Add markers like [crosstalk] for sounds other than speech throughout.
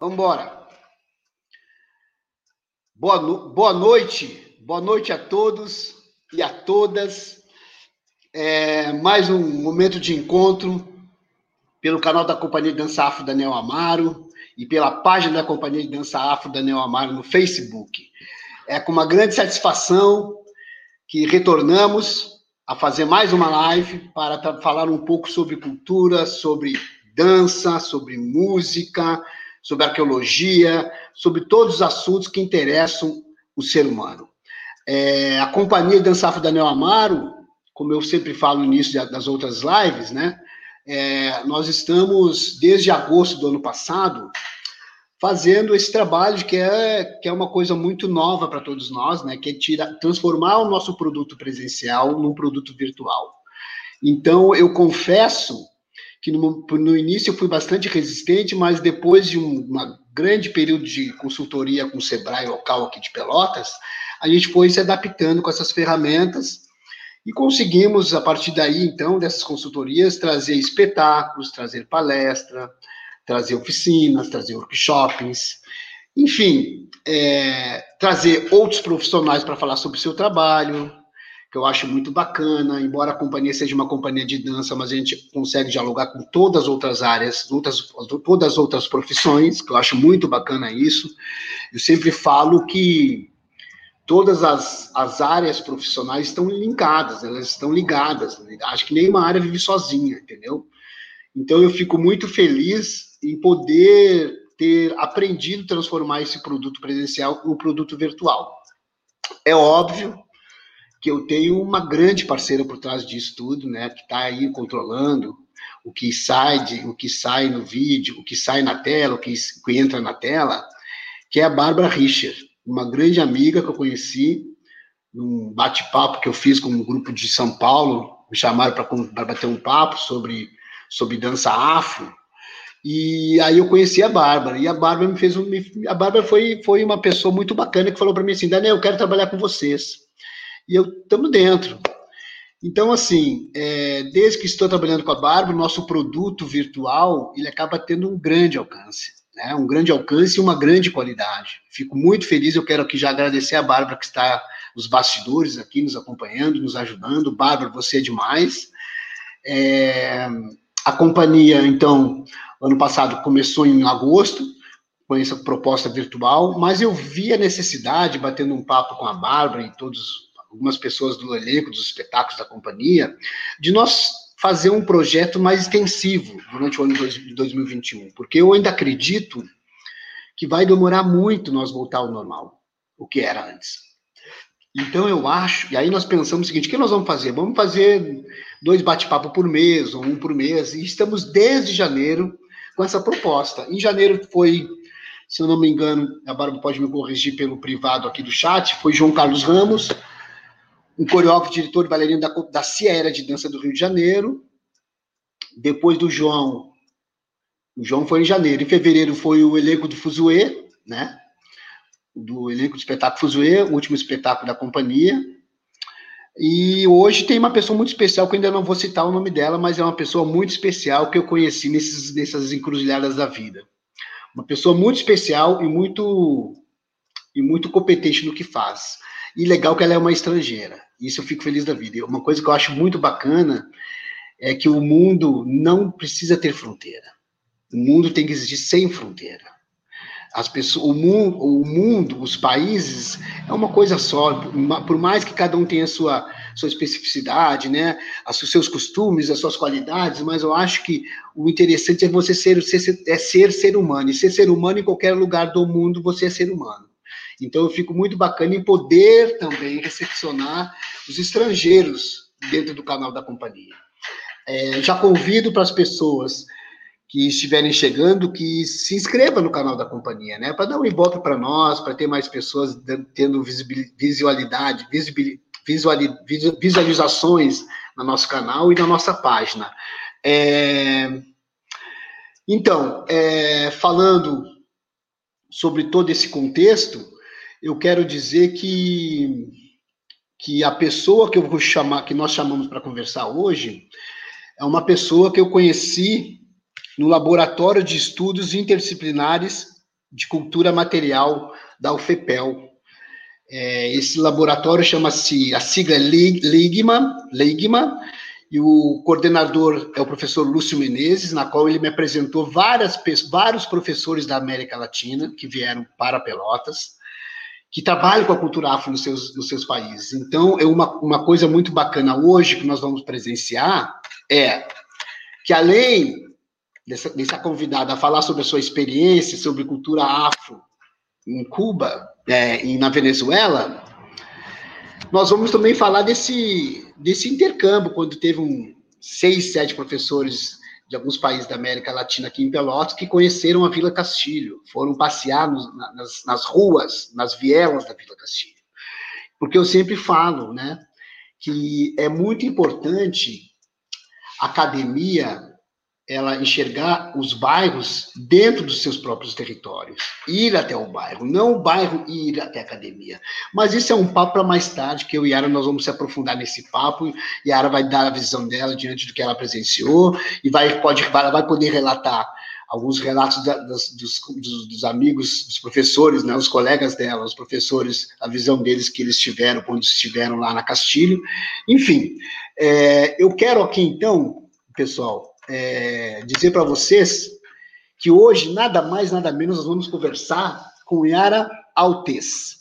Vamos embora. Boa, no... Boa noite, boa noite a todos e a todas. É mais um momento de encontro pelo canal da Companhia de Dança Afro Daniel Amaro e pela página da Companhia de Dança Afro Daniel Amaro no Facebook. É com uma grande satisfação que retornamos a fazer mais uma live para falar um pouco sobre cultura, sobre dança, sobre música, sobre arqueologia, sobre todos os assuntos que interessam o ser humano. É, a companhia Dançafo Daniel Amaro, como eu sempre falo no início das outras lives, né? É, nós estamos, desde agosto do ano passado, fazendo esse trabalho que é, que é uma coisa muito nova para todos nós, né? Que é tira, transformar o nosso produto presencial num produto virtual. Então, eu confesso que no, no início eu fui bastante resistente, mas depois de um grande período de consultoria com o Sebrae local aqui de Pelotas, a gente foi se adaptando com essas ferramentas e conseguimos, a partir daí, então, dessas consultorias, trazer espetáculos, trazer palestra, trazer oficinas, trazer workshops, enfim, é, trazer outros profissionais para falar sobre o seu trabalho, que eu acho muito bacana, embora a companhia seja uma companhia de dança, mas a gente consegue dialogar com todas as outras áreas, outras, todas as outras profissões, que eu acho muito bacana isso. Eu sempre falo que todas as, as áreas profissionais estão linkadas, elas estão ligadas. Acho que nenhuma área vive sozinha, entendeu? Então eu fico muito feliz em poder ter aprendido a transformar esse produto presencial um produto virtual. É óbvio que eu tenho uma grande parceira por trás disso tudo, né, que está aí controlando o que sai de, o que sai no vídeo, o que sai na tela, o que, o que entra na tela, que é a Bárbara Richer, uma grande amiga que eu conheci num bate-papo que eu fiz com um grupo de São Paulo, me chamaram para bater um papo sobre sobre dança afro. E aí eu conheci a Bárbara, e a Bárbara me fez um. A Bárbara foi, foi uma pessoa muito bacana que falou para mim assim: Daniel, eu quero trabalhar com vocês e eu estamos dentro. Então, assim, é, desde que estou trabalhando com a Barba, o nosso produto virtual ele acaba tendo um grande alcance, né? um grande alcance e uma grande qualidade. Fico muito feliz, eu quero aqui já agradecer a Bárbara que está nos bastidores aqui, nos acompanhando, nos ajudando. Bárbara, você é demais. É, a companhia, então, ano passado começou em agosto, com essa proposta virtual, mas eu vi a necessidade, batendo um papo com a Bárbara e todos algumas pessoas do elenco, dos espetáculos da companhia, de nós fazer um projeto mais extensivo durante o ano de 2021, porque eu ainda acredito que vai demorar muito nós voltar ao normal, o que era antes. Então eu acho, e aí nós pensamos o seguinte: o que nós vamos fazer? Vamos fazer dois bate-papo por mês, ou um por mês, e estamos desde janeiro com essa proposta. Em janeiro foi, se eu não me engano, a Bárbara pode me corrigir pelo privado aqui do chat, foi João Carlos Ramos, um coreógrafo, diretor e bailarino da, da Sierra de Dança do Rio de Janeiro. Depois do João, o João foi em janeiro. Em fevereiro foi o elenco do Fuzue, né? Do elenco do espetáculo Fuzue, o último espetáculo da companhia. E hoje tem uma pessoa muito especial, que eu ainda não vou citar o nome dela, mas é uma pessoa muito especial que eu conheci nesses, nessas encruzilhadas da vida. Uma pessoa muito especial e muito, e muito competente no que faz. E legal que ela é uma estrangeira. Isso eu fico feliz da vida. Uma coisa que eu acho muito bacana é que o mundo não precisa ter fronteira. O mundo tem que existir sem fronteira. As pessoas, o mundo, o mundo, os países é uma coisa só. Por mais que cada um tenha a sua sua especificidade, né, os seus costumes, as suas qualidades, mas eu acho que o interessante é você ser, ser, é ser ser humano. E ser ser humano em qualquer lugar do mundo, você é ser humano. Então, eu fico muito bacana em poder também recepcionar os estrangeiros dentro do canal da companhia. É, já convido para as pessoas que estiverem chegando que se inscreva no canal da companhia, né? Para dar um ibope para nós, para ter mais pessoas tendo visualidade, visualizações no nosso canal e na nossa página. É, então, é, falando sobre todo esse contexto, eu quero dizer que, que a pessoa que eu vou chamar, que nós chamamos para conversar hoje, é uma pessoa que eu conheci no Laboratório de Estudos Interdisciplinares de Cultura Material da UFEPEL. É, esse laboratório chama-se, a sigla é LIGMA, LIGMA, e o coordenador é o professor Lúcio Menezes, na qual ele me apresentou várias, vários professores da América Latina que vieram para Pelotas, que trabalham com a cultura afro nos seus, nos seus países. Então, é uma, uma coisa muito bacana hoje que nós vamos presenciar é que além dessa, dessa convidada a falar sobre a sua experiência sobre cultura afro em Cuba é, e na Venezuela, nós vamos também falar desse, desse intercâmbio, quando teve um, seis, sete professores de alguns países da América Latina aqui em Pelotas que conheceram a Vila Castilho, foram passear nos, nas, nas ruas, nas vielas da Vila Castilho. Porque eu sempre falo, né, que é muito importante a academia ela enxergar os bairros dentro dos seus próprios territórios, ir até o bairro, não o bairro ir até a academia. Mas isso é um papo para mais tarde, que eu e Yara nós vamos se aprofundar nesse papo, e Yara vai dar a visão dela diante do que ela presenciou, e vai, pode, vai poder relatar alguns relatos da, das, dos, dos, dos, amigos, dos professores, né, os colegas dela, os professores, a visão deles que eles tiveram quando estiveram lá na Castilho. Enfim, é, eu quero aqui, então, pessoal, é, dizer para vocês que hoje, nada mais, nada menos, nós vamos conversar com Yara Altes.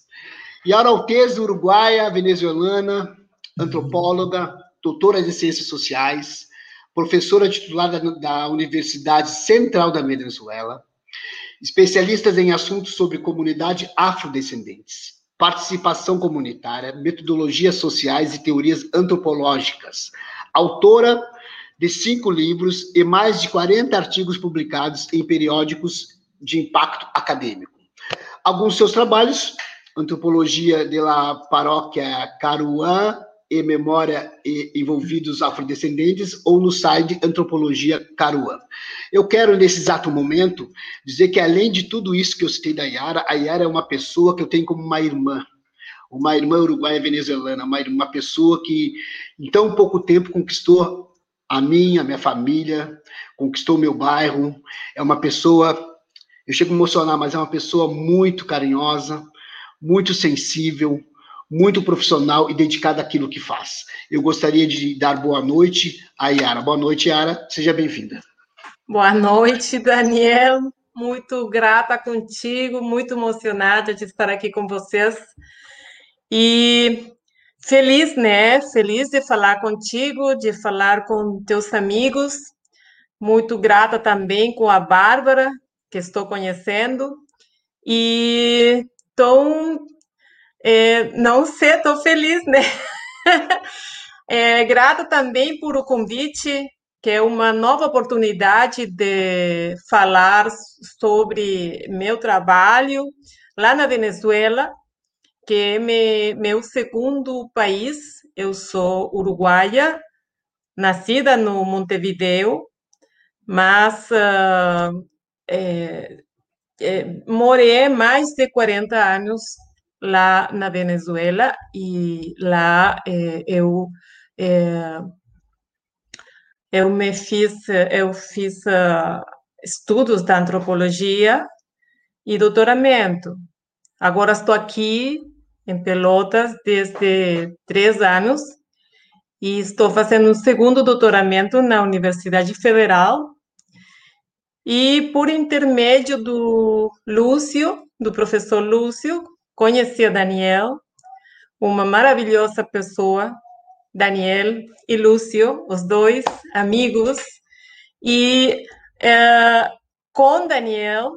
Yara Altes, uruguaia, venezuelana, antropóloga, doutora de ciências sociais, professora titular da, da Universidade Central da Venezuela, especialista em assuntos sobre comunidade afrodescendentes, participação comunitária, metodologias sociais e teorias antropológicas, autora de cinco livros e mais de 40 artigos publicados em periódicos de impacto acadêmico. Alguns seus trabalhos, Antropologia de la Paróquia Caruã e Memória e Envolvidos Afrodescendentes, ou no site Antropologia Caruã. Eu quero, nesse exato momento, dizer que, além de tudo isso que eu citei da Yara, a Yara é uma pessoa que eu tenho como uma irmã, uma irmã uruguaia venezuelana, uma, uma pessoa que, em tão pouco tempo, conquistou a mim, a minha família, conquistou meu bairro. É uma pessoa, eu chego a emocionar, mas é uma pessoa muito carinhosa, muito sensível, muito profissional e dedicada àquilo que faz. Eu gostaria de dar boa noite a Yara. Boa noite, Yara. Seja bem-vinda. Boa noite, Daniel. Muito grata contigo, muito emocionada de estar aqui com vocês. E Feliz, né? Feliz de falar contigo, de falar com teus amigos. Muito grata também com a Bárbara, que estou conhecendo. E então, é, não sei, estou feliz, né? [laughs] é, grata também por o convite, que é uma nova oportunidade de falar sobre meu trabalho lá na Venezuela que é me, meu segundo país. Eu sou uruguaia, nascida no Montevideo, mas uh, é, é, morei mais de 40 anos lá na Venezuela e lá é, eu é, eu me fiz eu fiz uh, estudos da antropologia e doutoramento. Agora estou aqui em Pelotas desde três anos e estou fazendo um segundo doutoramento na Universidade Federal. E por intermédio do Lúcio, do professor Lúcio, conheci a Daniel, uma maravilhosa pessoa, Daniel e Lúcio, os dois amigos. E é, com Daniel,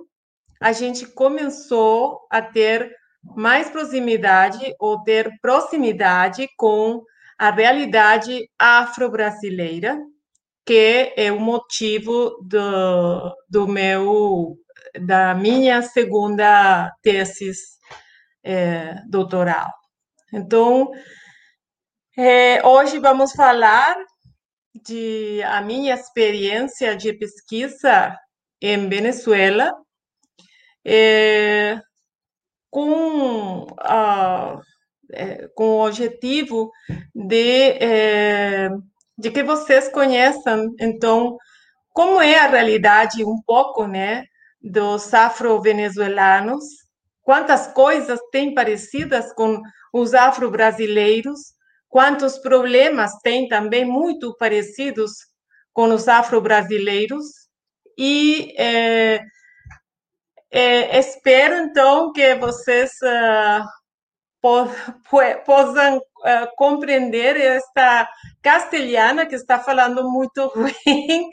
a gente começou a ter mais proximidade ou ter proximidade com a realidade afro-brasileira, que é o motivo do, do meu da minha segunda tese é, doutoral. Então, é, hoje vamos falar de a minha experiência de pesquisa em Venezuela. É, com, a, é, com o objetivo de, é, de que vocês conheçam, então, como é a realidade um pouco, né, dos afro-venezuelanos, quantas coisas têm parecidas com os afro-brasileiros, quantos problemas têm também muito parecidos com os afro-brasileiros, e é, é, espero, então, que vocês uh, possam uh, compreender esta castelhana que está falando muito [laughs] ruim,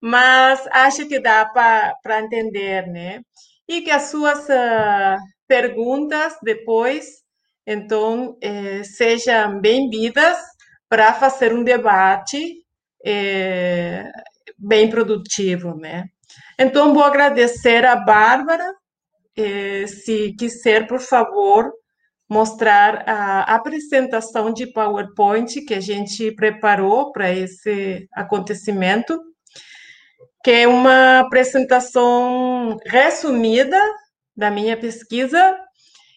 mas acho que dá para entender, né? E que as suas uh, perguntas depois, então, eh, sejam bem-vindas para fazer um debate eh, bem produtivo, né? Então, vou agradecer a Bárbara, eh, se quiser, por favor, mostrar a apresentação de PowerPoint que a gente preparou para esse acontecimento, que é uma apresentação resumida da minha pesquisa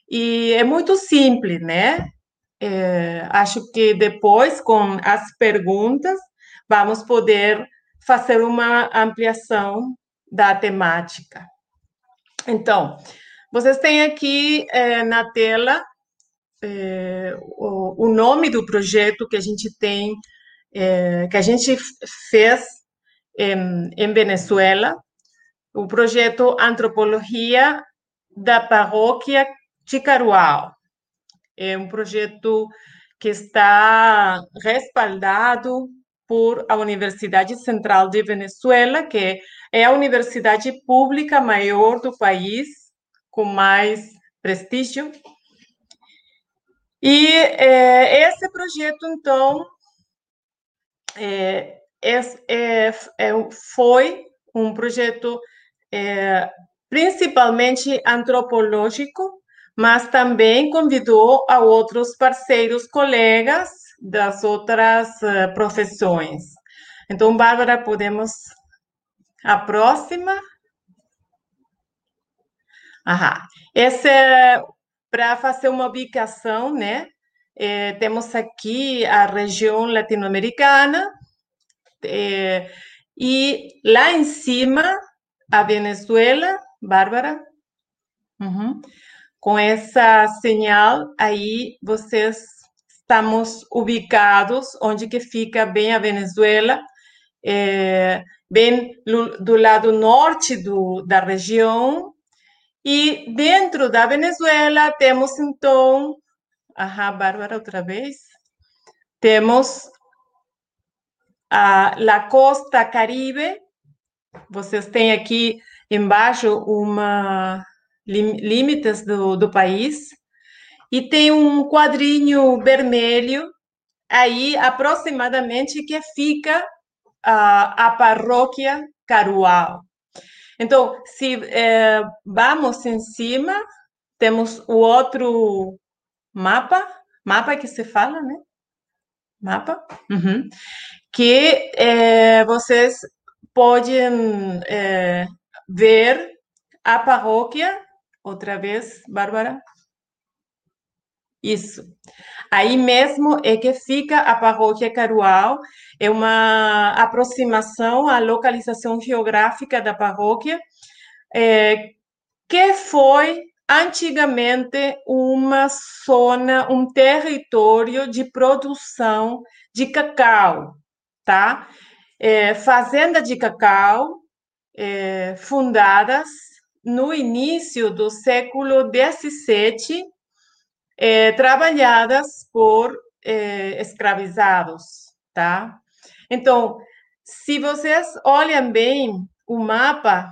e é muito simples, né? É, acho que depois, com as perguntas, vamos poder fazer uma ampliação da temática. Então, vocês têm aqui é, na tela é, o, o, nome do projeto que a gente tem, é, que a gente fez em, em Venezuela, o projeto Antropologia da Paróquia Chicaruao. É um projeto que está respaldado por a Universidade Central de Venezuela, que é a universidade pública maior do país, com mais prestígio, e é, esse projeto, então, é, é, é foi um projeto é, principalmente antropológico, mas também convidou a outros parceiros, colegas das outras uh, profissões. Então, Bárbara, podemos a próxima? Aham. Esse é para fazer uma ubicação, né? É, temos aqui a região latino-americana é, e lá em cima a Venezuela, Bárbara. Uhum. Com essa señal aí vocês estamos ubicados onde que fica bem a Venezuela, é, bem do lado norte do, da região e dentro da Venezuela temos então, a Bárbara outra vez, temos a, a costa caribe. Vocês têm aqui embaixo uma limites do, do país e tem um quadrinho vermelho aí aproximadamente que fica a, paróquia Carual. Então, se é, vamos em cima, temos o outro mapa, mapa que se fala, né? Mapa, uhum. que é, vocês podem é, ver a paróquia, outra vez, Bárbara. Isso. Aí mesmo é que fica a paróquia Carual, é uma aproximação à localização geográfica da paróquia, é, que foi antigamente uma zona, um território de produção de cacau, tá? É, fazenda de cacau é, fundadas no início do século XVII é, trabalhadas por é, escravizados, tá? Então, se vocês olham bem o mapa,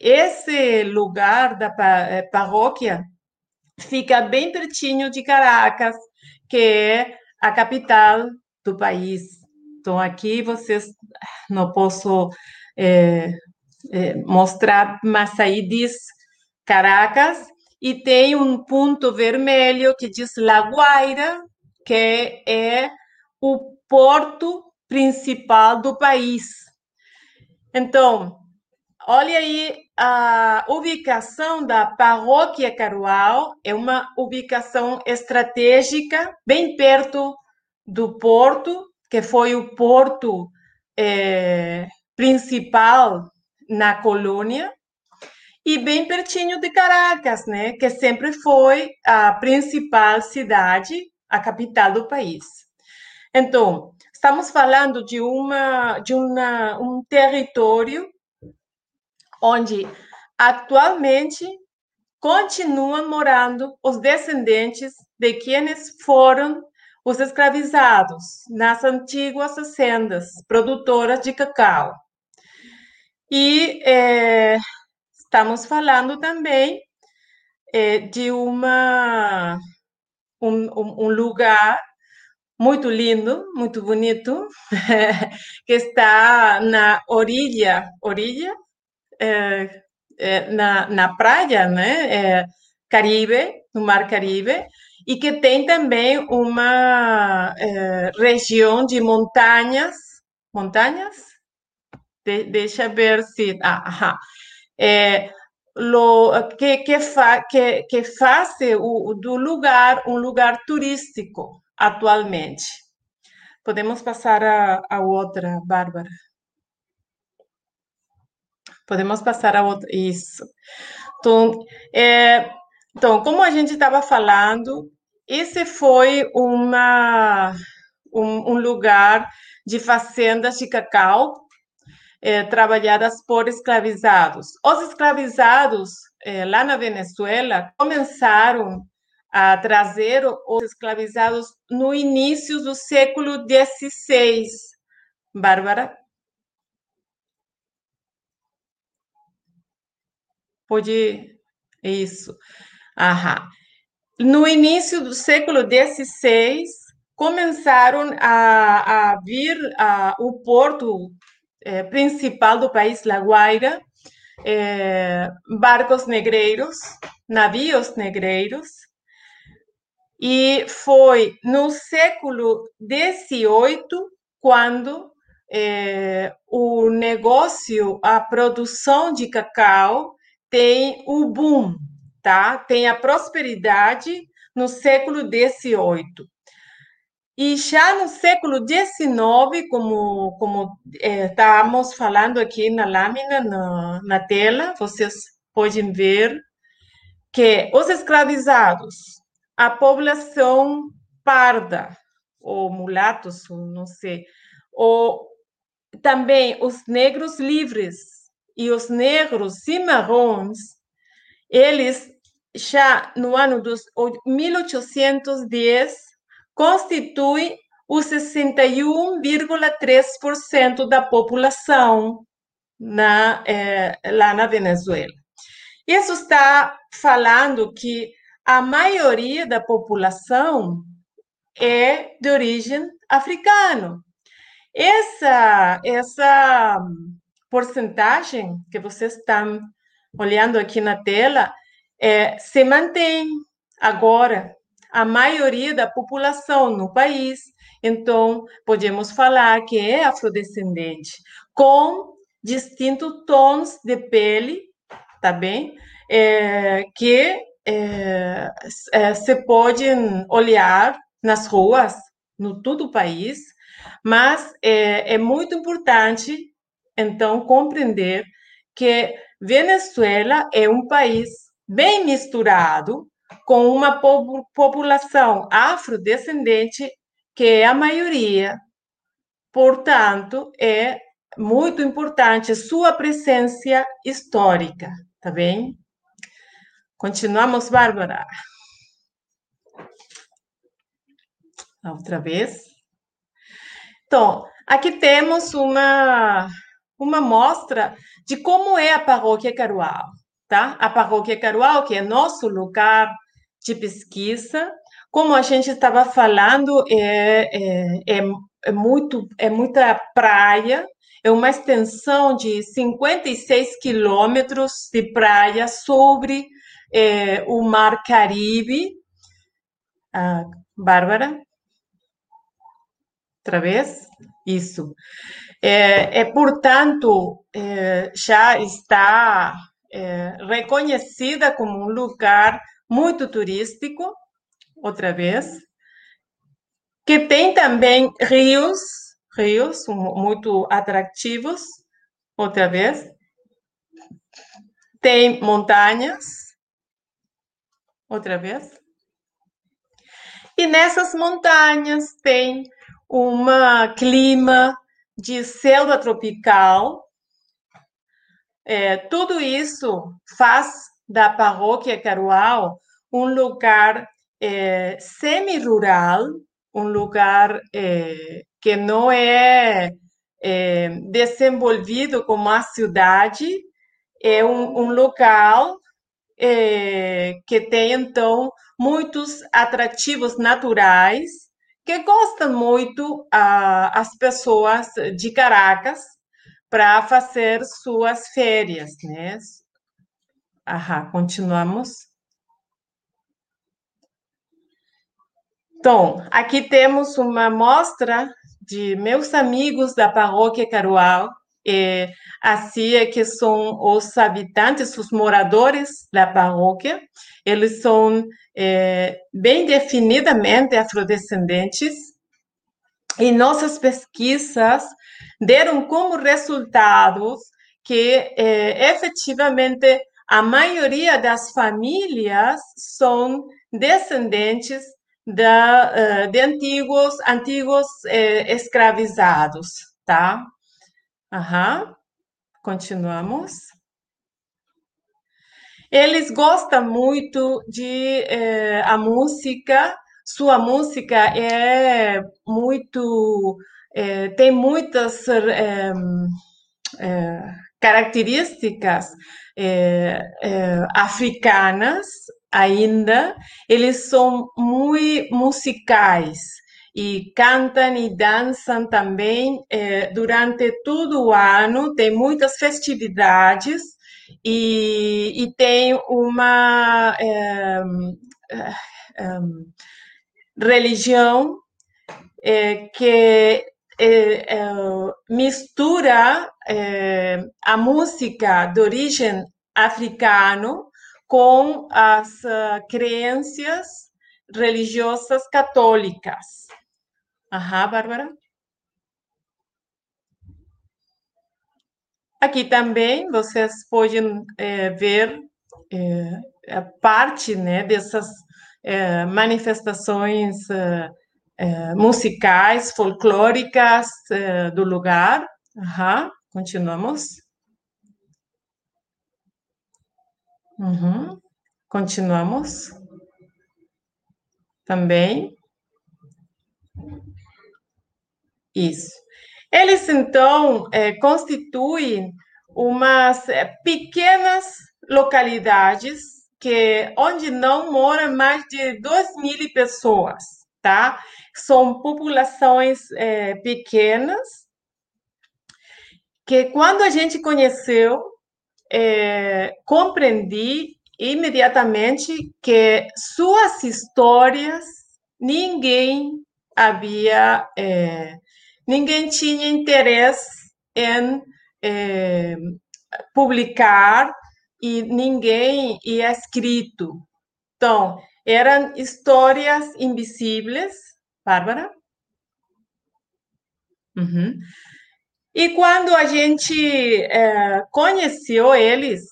esse lugar da paróquia fica bem pertinho de Caracas, que é a capital do país. Então, aqui vocês não posso é, é, mostrar, mas aí diz Caracas, e tem um ponto vermelho que diz La Guaira, que é o porto principal do país. Então, olha aí a ubicação da paróquia Carual, é uma ubicação estratégica, bem perto do porto, que foi o porto é, principal na colônia, e bem pertinho de Caracas, né, que sempre foi a principal cidade, a capital do país. Então, estamos falando de uma de uma, um território onde atualmente continuam morando os descendentes de quienes foram os escravizados nas antigas haciendas produtoras de cacau. E é, estamos falando também é, de uma, um, um, lugar muito lindo, muito bonito, [laughs] que está na orilla, orilla, é, é, na, na praia, né, é, Caribe, no Mar Caribe, e que tem também uma é, região de montanhas, montanhas? De, deixa ver se, ah, é, lo, que, que, fa, que, que faz o, do lugar um lugar turístico atualmente. Podemos passar a, a outra, Bárbara. Podemos passar a outra. Isso. Então, é, então como a gente estava falando, esse foi uma, um, um lugar de fazendas de cacau é, trabalhadas por escravizados. Os escravizados é, lá na Venezuela começaram a trazer os escravizados no início do século XVI. Bárbara? Pode. Isso. Aham. No início do século XVI, começaram a, a vir a, o porto é, principal do país, La Guaira, é, barcos negreiros, navios negreiros, e foi no século XVIII quando é, o negócio, a produção de cacau tem o boom, tá? Tem a prosperidade no século XVIII. E já no século XIX, como, como é, estamos falando aqui na lâmina, na, na tela, vocês podem ver que os escravizados, a população parda, ou mulatos, não sei, ou também os negros livres e os negros cimarrons, eles já no ano dos 1810 constituem os 61,3% da população na, eh, lá na Venezuela. Isso está falando que a maioria da população é de origem africana. Essa, essa porcentagem que vocês estão olhando aqui na tela é, se mantém agora a maioria da população no país. Então, podemos falar que é afrodescendente, com distintos tons de pele, tá bem? É, que é, é, se podem olhar nas ruas, no todo o país, mas é, é muito importante então, compreender que Venezuela é um país bem misturado, com uma população afrodescendente que é a maioria. Portanto, é muito importante sua presença histórica, tá bem? Continuamos, Bárbara. Outra vez. Então, aqui temos uma uma mostra de como é a paróquia Carual, tá? A paróquia Carual, que é nosso lugar de pesquisa, como a gente estava falando, é, é, é, é, muito, é muita praia, é uma extensão de 56 quilômetros de praia sobre é, o Mar Caribe. Ah, Bárbara? Outra vez? Isso. É, é portanto, é, já está é, reconhecida como um lugar muito turístico, outra vez, que tem também rios, rios muito atrativos, outra vez. tem montanhas. Outra vez. E nessas montanhas tem um clima de selva tropical. É, tudo isso faz da paróquia Carual um lugar é, semi-rural, um lugar é, que não é, é, desenvolvido como a cidade, é um, um local é, que tem, então, muitos atrativos naturais que gostam muito ah, as pessoas de Caracas para fazer suas férias, né? Aham, continuamos. Então, aqui temos uma mostra de meus amigos da paróquia Carual, é, assim é que são os habitantes, os moradores da paróquia. Eles são é, bem definidamente afrodescendentes. E nossas pesquisas deram como resultados que é, efetivamente a maioria das famílias são descendentes da, uh, de antigos, antigos eh, escravizados, tá? Aham. Continuamos. Eles gostam muito de eh, a música. Sua música é muito eh, tem muitas eh, características africanas ainda. Eles são muito musicais e cantam e dançam também durante todo o ano. Tem muitas festividades e, e tem uma religião que mistura a música de origem africano com as crenças religiosas católicas. Aham, Bárbara. Aqui também vocês podem é, ver é, a parte né, dessas é, manifestações musicais, folclóricas do lugar. Aham, continuamos. Uhum. Continuamos. Também. Isso. Eles, então, é, constituem umas é, pequenas localidades que onde não moram mais de 2 mil pessoas, tá? São populações é, pequenas que quando a gente conheceu, é, compreendi imediatamente que suas histórias ninguém havia é, ninguém tinha interesse em é, publicar e ninguém ia escrito. Então, eram histórias invisíveis, Bárbara? Uhum. E quando a gente é, conheceu eles,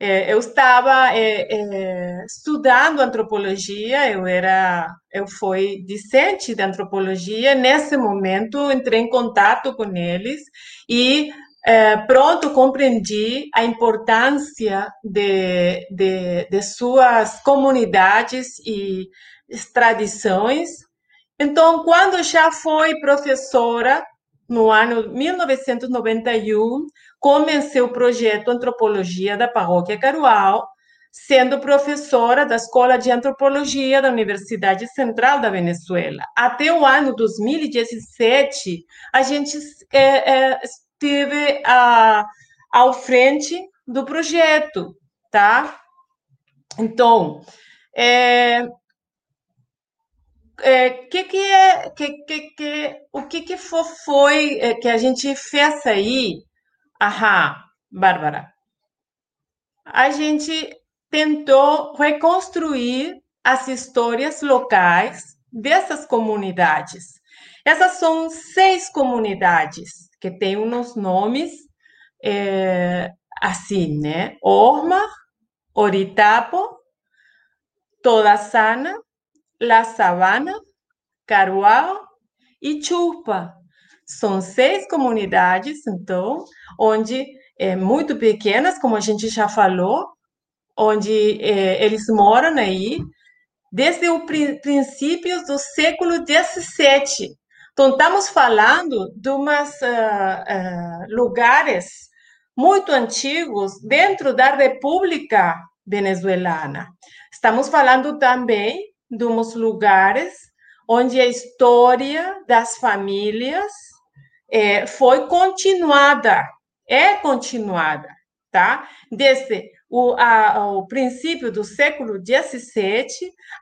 é, eu estava é, é, estudando antropologia, eu era, eu fui discente de antropologia. Nesse momento, entrei em contato com eles e é, pronto compreendi a importância de, de, de suas comunidades e tradições. Então, quando já fui professora no ano 1991, comecei o projeto Antropologia da Paróquia Carual, sendo professora da Escola de Antropologia da Universidade Central da Venezuela. Até o ano 2017, a gente é, é, esteve a, ao frente do projeto, tá? Então, é, é, que que é, que, que, que, o que que foi, foi é, que a gente fez aí? Aham, Bárbara. A gente tentou reconstruir as histórias locais dessas comunidades. Essas são seis comunidades que têm uns nomes. É, assim, né? Orma, Oritapo, Toda Sana, La Sabana, Caruau e Chupa. São seis comunidades, então, onde é, muito pequenas, como a gente já falou, onde é, eles moram aí desde o princípios do século XVII. Então, estamos falando de umas uh, uh, lugares muito antigos dentro da República Venezuelana. Estamos falando também de uns lugares onde a história das famílias é, foi continuada, é continuada, tá? Desde o, a, o princípio do século XVII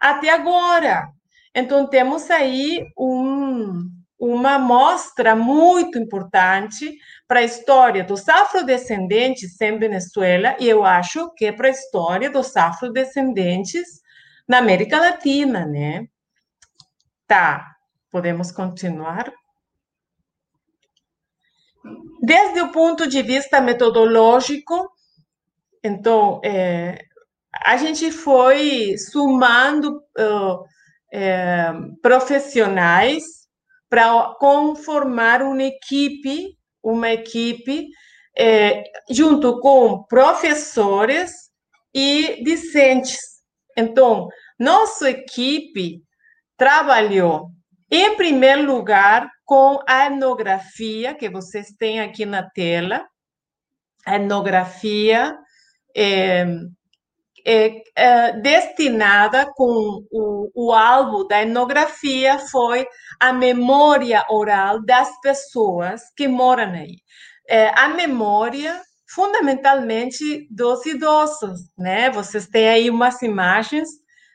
até agora. Então, temos aí um, uma mostra muito importante para a história dos afrodescendentes em Venezuela e eu acho que é para a história dos afrodescendentes na América Latina, né? Tá, podemos continuar? Desde o ponto de vista metodológico, então, é, a gente foi sumando uh, é, profissionais para conformar uma equipe, uma equipe é, junto com professores e discentes. Então, nossa equipe trabalhou, em primeiro lugar, com a etnografia, que vocês têm aqui na tela, a etnografia é, é, é, destinada com o, o alvo da etnografia foi a memória oral das pessoas que moram aí. É, a memória, fundamentalmente, dos idosos, né? Vocês têm aí umas imagens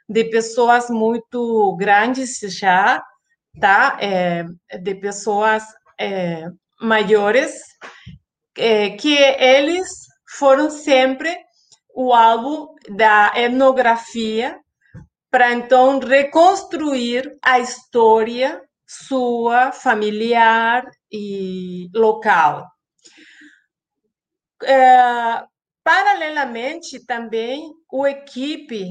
de pessoas muito grandes já, tá? De pessoas maiores, que eles foram sempre o alvo da etnografia para então reconstruir a história sua, familiar e local. É, paralelamente, também, o equipe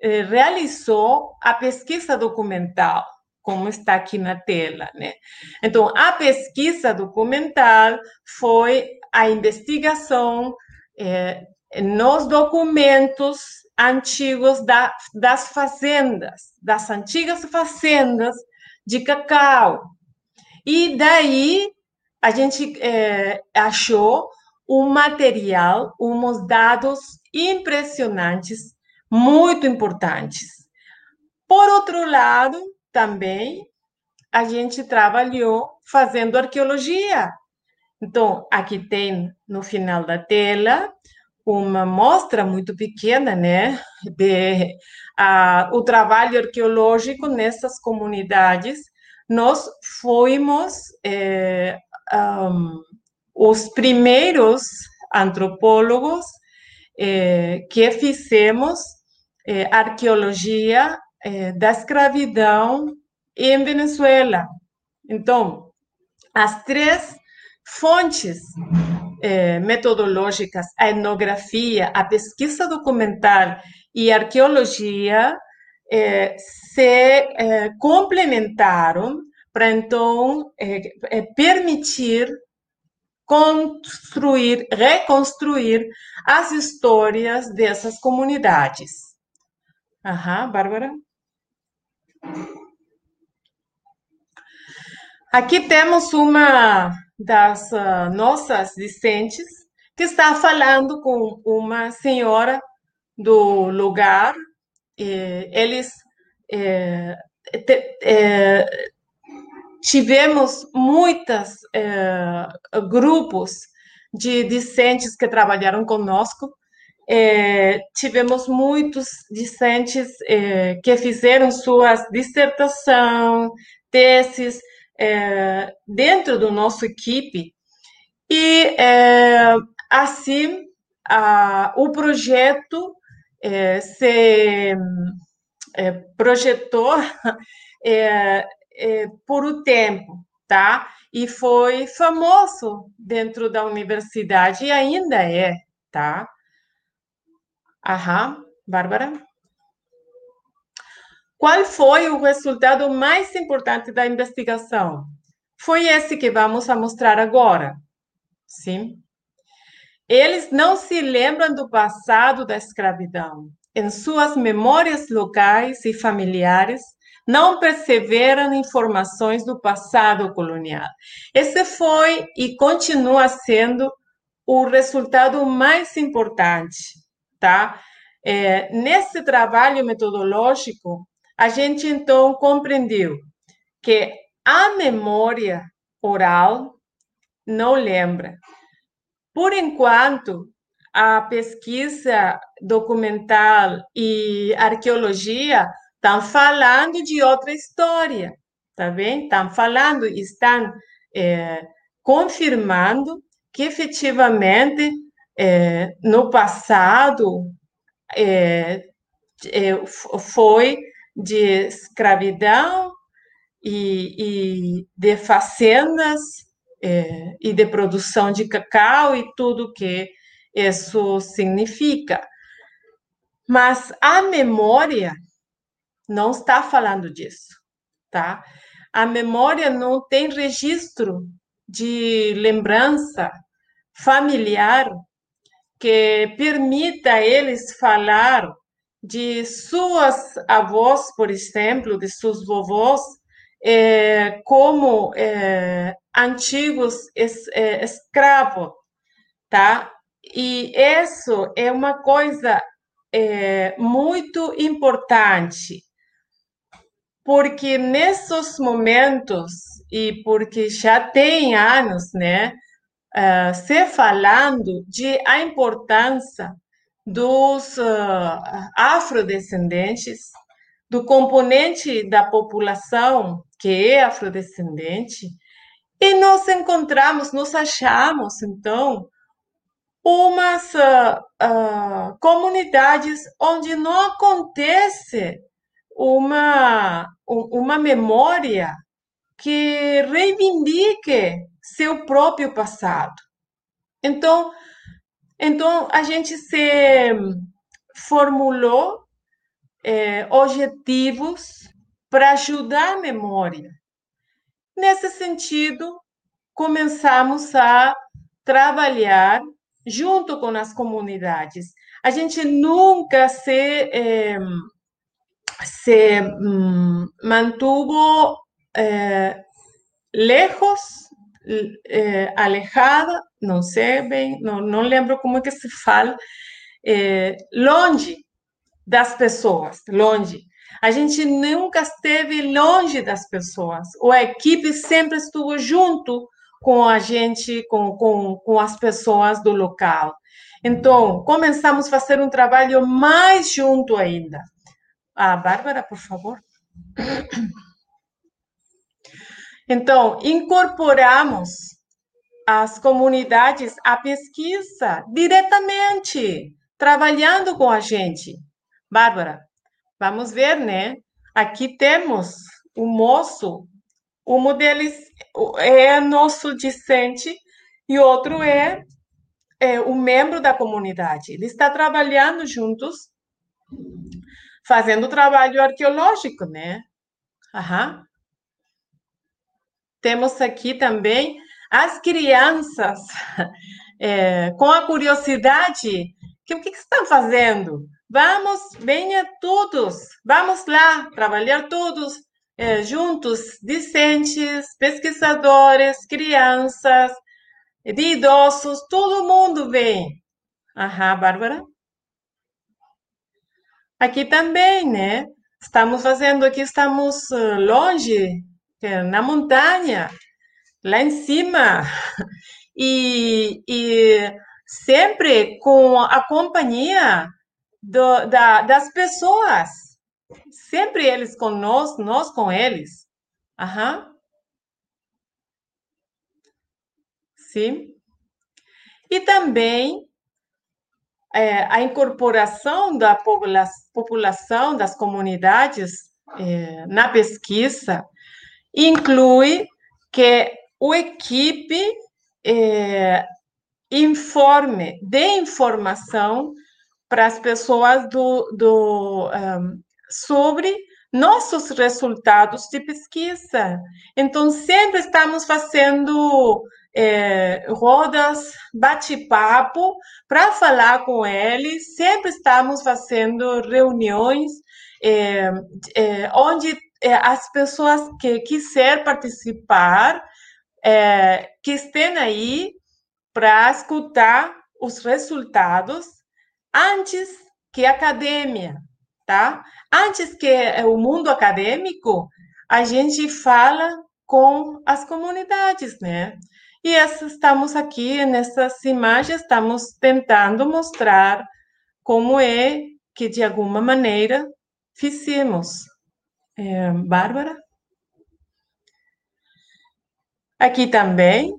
é, realizou a pesquisa documental, como está aqui na tela, né? Então, a pesquisa documental foi a investigação é, nos documentos antigos da, das fazendas, das antigas fazendas de cacau. E daí a gente é, achou um material, uns dados impressionantes, muito importantes. Por outro lado, também a gente trabalhou fazendo arqueologia. Então, aqui tem no final da tela uma mostra muito pequena, né, de uh, o trabalho arqueológico nessas comunidades. Nós fomos eh, um, os primeiros antropólogos eh, que fizemos eh, arqueologia da escravidão em Venezuela. Então, as três fontes eh, metodológicas, a etnografia, a pesquisa documental e a arqueologia eh, se eh, complementaram para então permitir construir, reconstruir as histórias dessas comunidades. Aham, Bárbara? Aqui temos uma das uh, nossas discentes, que está falando com uma senhora do lugar. eles é, te, é, tivemos muitos é, grupos de discentes que trabalharam conosco. É, tivemos muitos discentes que fizeram suas dissertação, teses é, dentro do nosso equipe e é, assim a, o projeto é, se é, projetou [laughs] é, é, por o tempo, tá? E foi famoso dentro da universidade e ainda é, tá? Aham, Bárbara? Qual foi o resultado mais importante da investigação? Foi esse que vamos mostrar agora. Sim. Eles não se lembram do passado da escravidão. Em suas memórias locais e familiares, não perseveram informações do passado colonial. Esse foi e continua sendo o resultado mais importante, tá? É, nesse trabalho metodológico, a gente então compreendeu que a memória oral não lembra. Por enquanto, a pesquisa documental e arqueologia estão falando de outra história, tá bem? Estão falando, estão é, confirmando que efetivamente é, no passado é, foi de escravidão e, e de fazendas é, e de produção de cacau e tudo que isso significa. Mas a memória não está falando disso, tá? A memória não tem registro de lembrança familiar que permita eles falar de suas avós, por exemplo, de seus vovós, é, como é, antigos es, é, escravos, tá? E isso é uma coisa muito importante, porque nesses momentos, e porque já tem anos, né, se falando de a importância dos uh, afrodescendentes, do componente da população que é afrodescendente, e nós encontramos, nos achamos, então, umas uh, uh, comunidades onde não acontece uma, uma memória que reivindique seu próprio passado. Então, então a gente se formulou é, objetivos para ajudar a memória. Nesse sentido, começamos a trabalhar junto com as comunidades. A gente nunca se, eh, se hum, mantuvo eh, lejos, eh, alejada, não sei bem, não, não lembro como é que se fala, longe das pessoas, longe. A gente nunca esteve longe das pessoas. A equipe sempre estuvo junto com a gente, com, com, com as pessoas do local. Então, começamos a fazer um trabalho mais junto ainda. A ah, Bárbara, por favor. [coughs] Então, incorporamos as comunidades à pesquisa diretamente, trabalhando com a gente. Bárbara, vamos ver, né? Aqui temos o moço um deles é nosso discente e outro é, é o membro da comunidade. Ele está trabalhando juntos, fazendo trabalho arqueológico, né? Aham. Temos aqui também as crianças [laughs] é, com a curiosidade que o que, estão fazendo? Vamos, venha todos, vamos lá trabalhar todos é, juntos discentes, pesquisadores, crianças, de idosos, todo mundo vem. Aham, Bárbara? Aqui também, né? Estamos fazendo aqui, estamos eh, longe, na montanha, lá em cima. E, e sempre com a companhia do, da, das pessoas Sempre eles conosco, nós com eles. Aham. Sim. E também é, a incorporação da popula população, das comunidades é, na pesquisa inclui que o equipe é, informe, dê informação para as pessoas do, do um, sobre nossos resultados de pesquisa. Então, sempre estamos fazendo é, rodas, bate-papo para falar com eles, sempre estamos fazendo reuniões é, é, onde é, as pessoas que quiser participar, é, que estejam aí para escutar os resultados antes que a academia, tá? Antes que o mundo acadêmico, a gente fala com as comunidades, né? E estamos aqui nessas imagens, estamos tentando mostrar como é que, de alguma maneira, fizemos. É, Bárbara? Aqui também,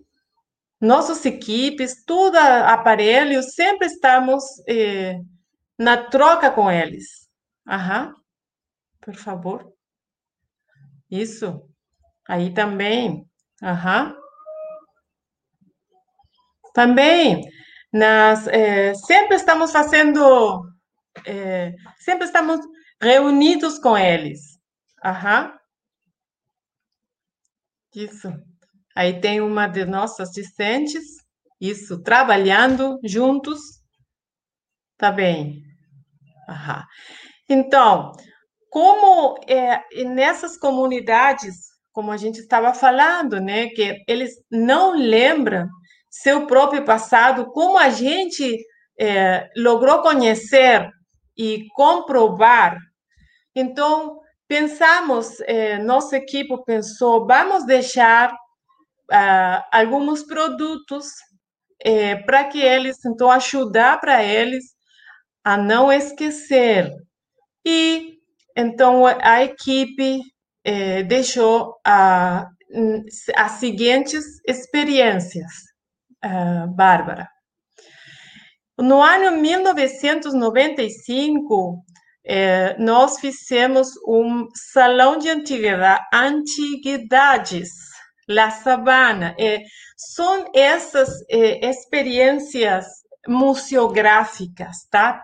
nossas equipes, tudo aparelho, sempre estamos eh, na troca com eles. Aham, por favor. Isso. Aí também. Aham. Também, nas, eh, sempre estamos fazendo, eh, sempre estamos reunidos com eles. Aham. Isso. Aí tem uma de nossas discentes, isso, trabalhando juntos. Tá bem. Aham. Então, como é, nessas comunidades, como a gente estava falando, né, que eles não lembram seu próprio passado, como a gente é, logrou conhecer e comprovar. Então, pensamos, é, nossa equipe pensou, vamos deixar uh, alguns produtos é, para que eles, então, ajudar para eles a não esquecer. E, então, a equipe é, deixou a, as seguintes experiências, uh, Bárbara. No ano 1995, eh, nós fizemos um salão de antiguidades, La Sabana. Eh, são essas eh, experiências museográficas, tá?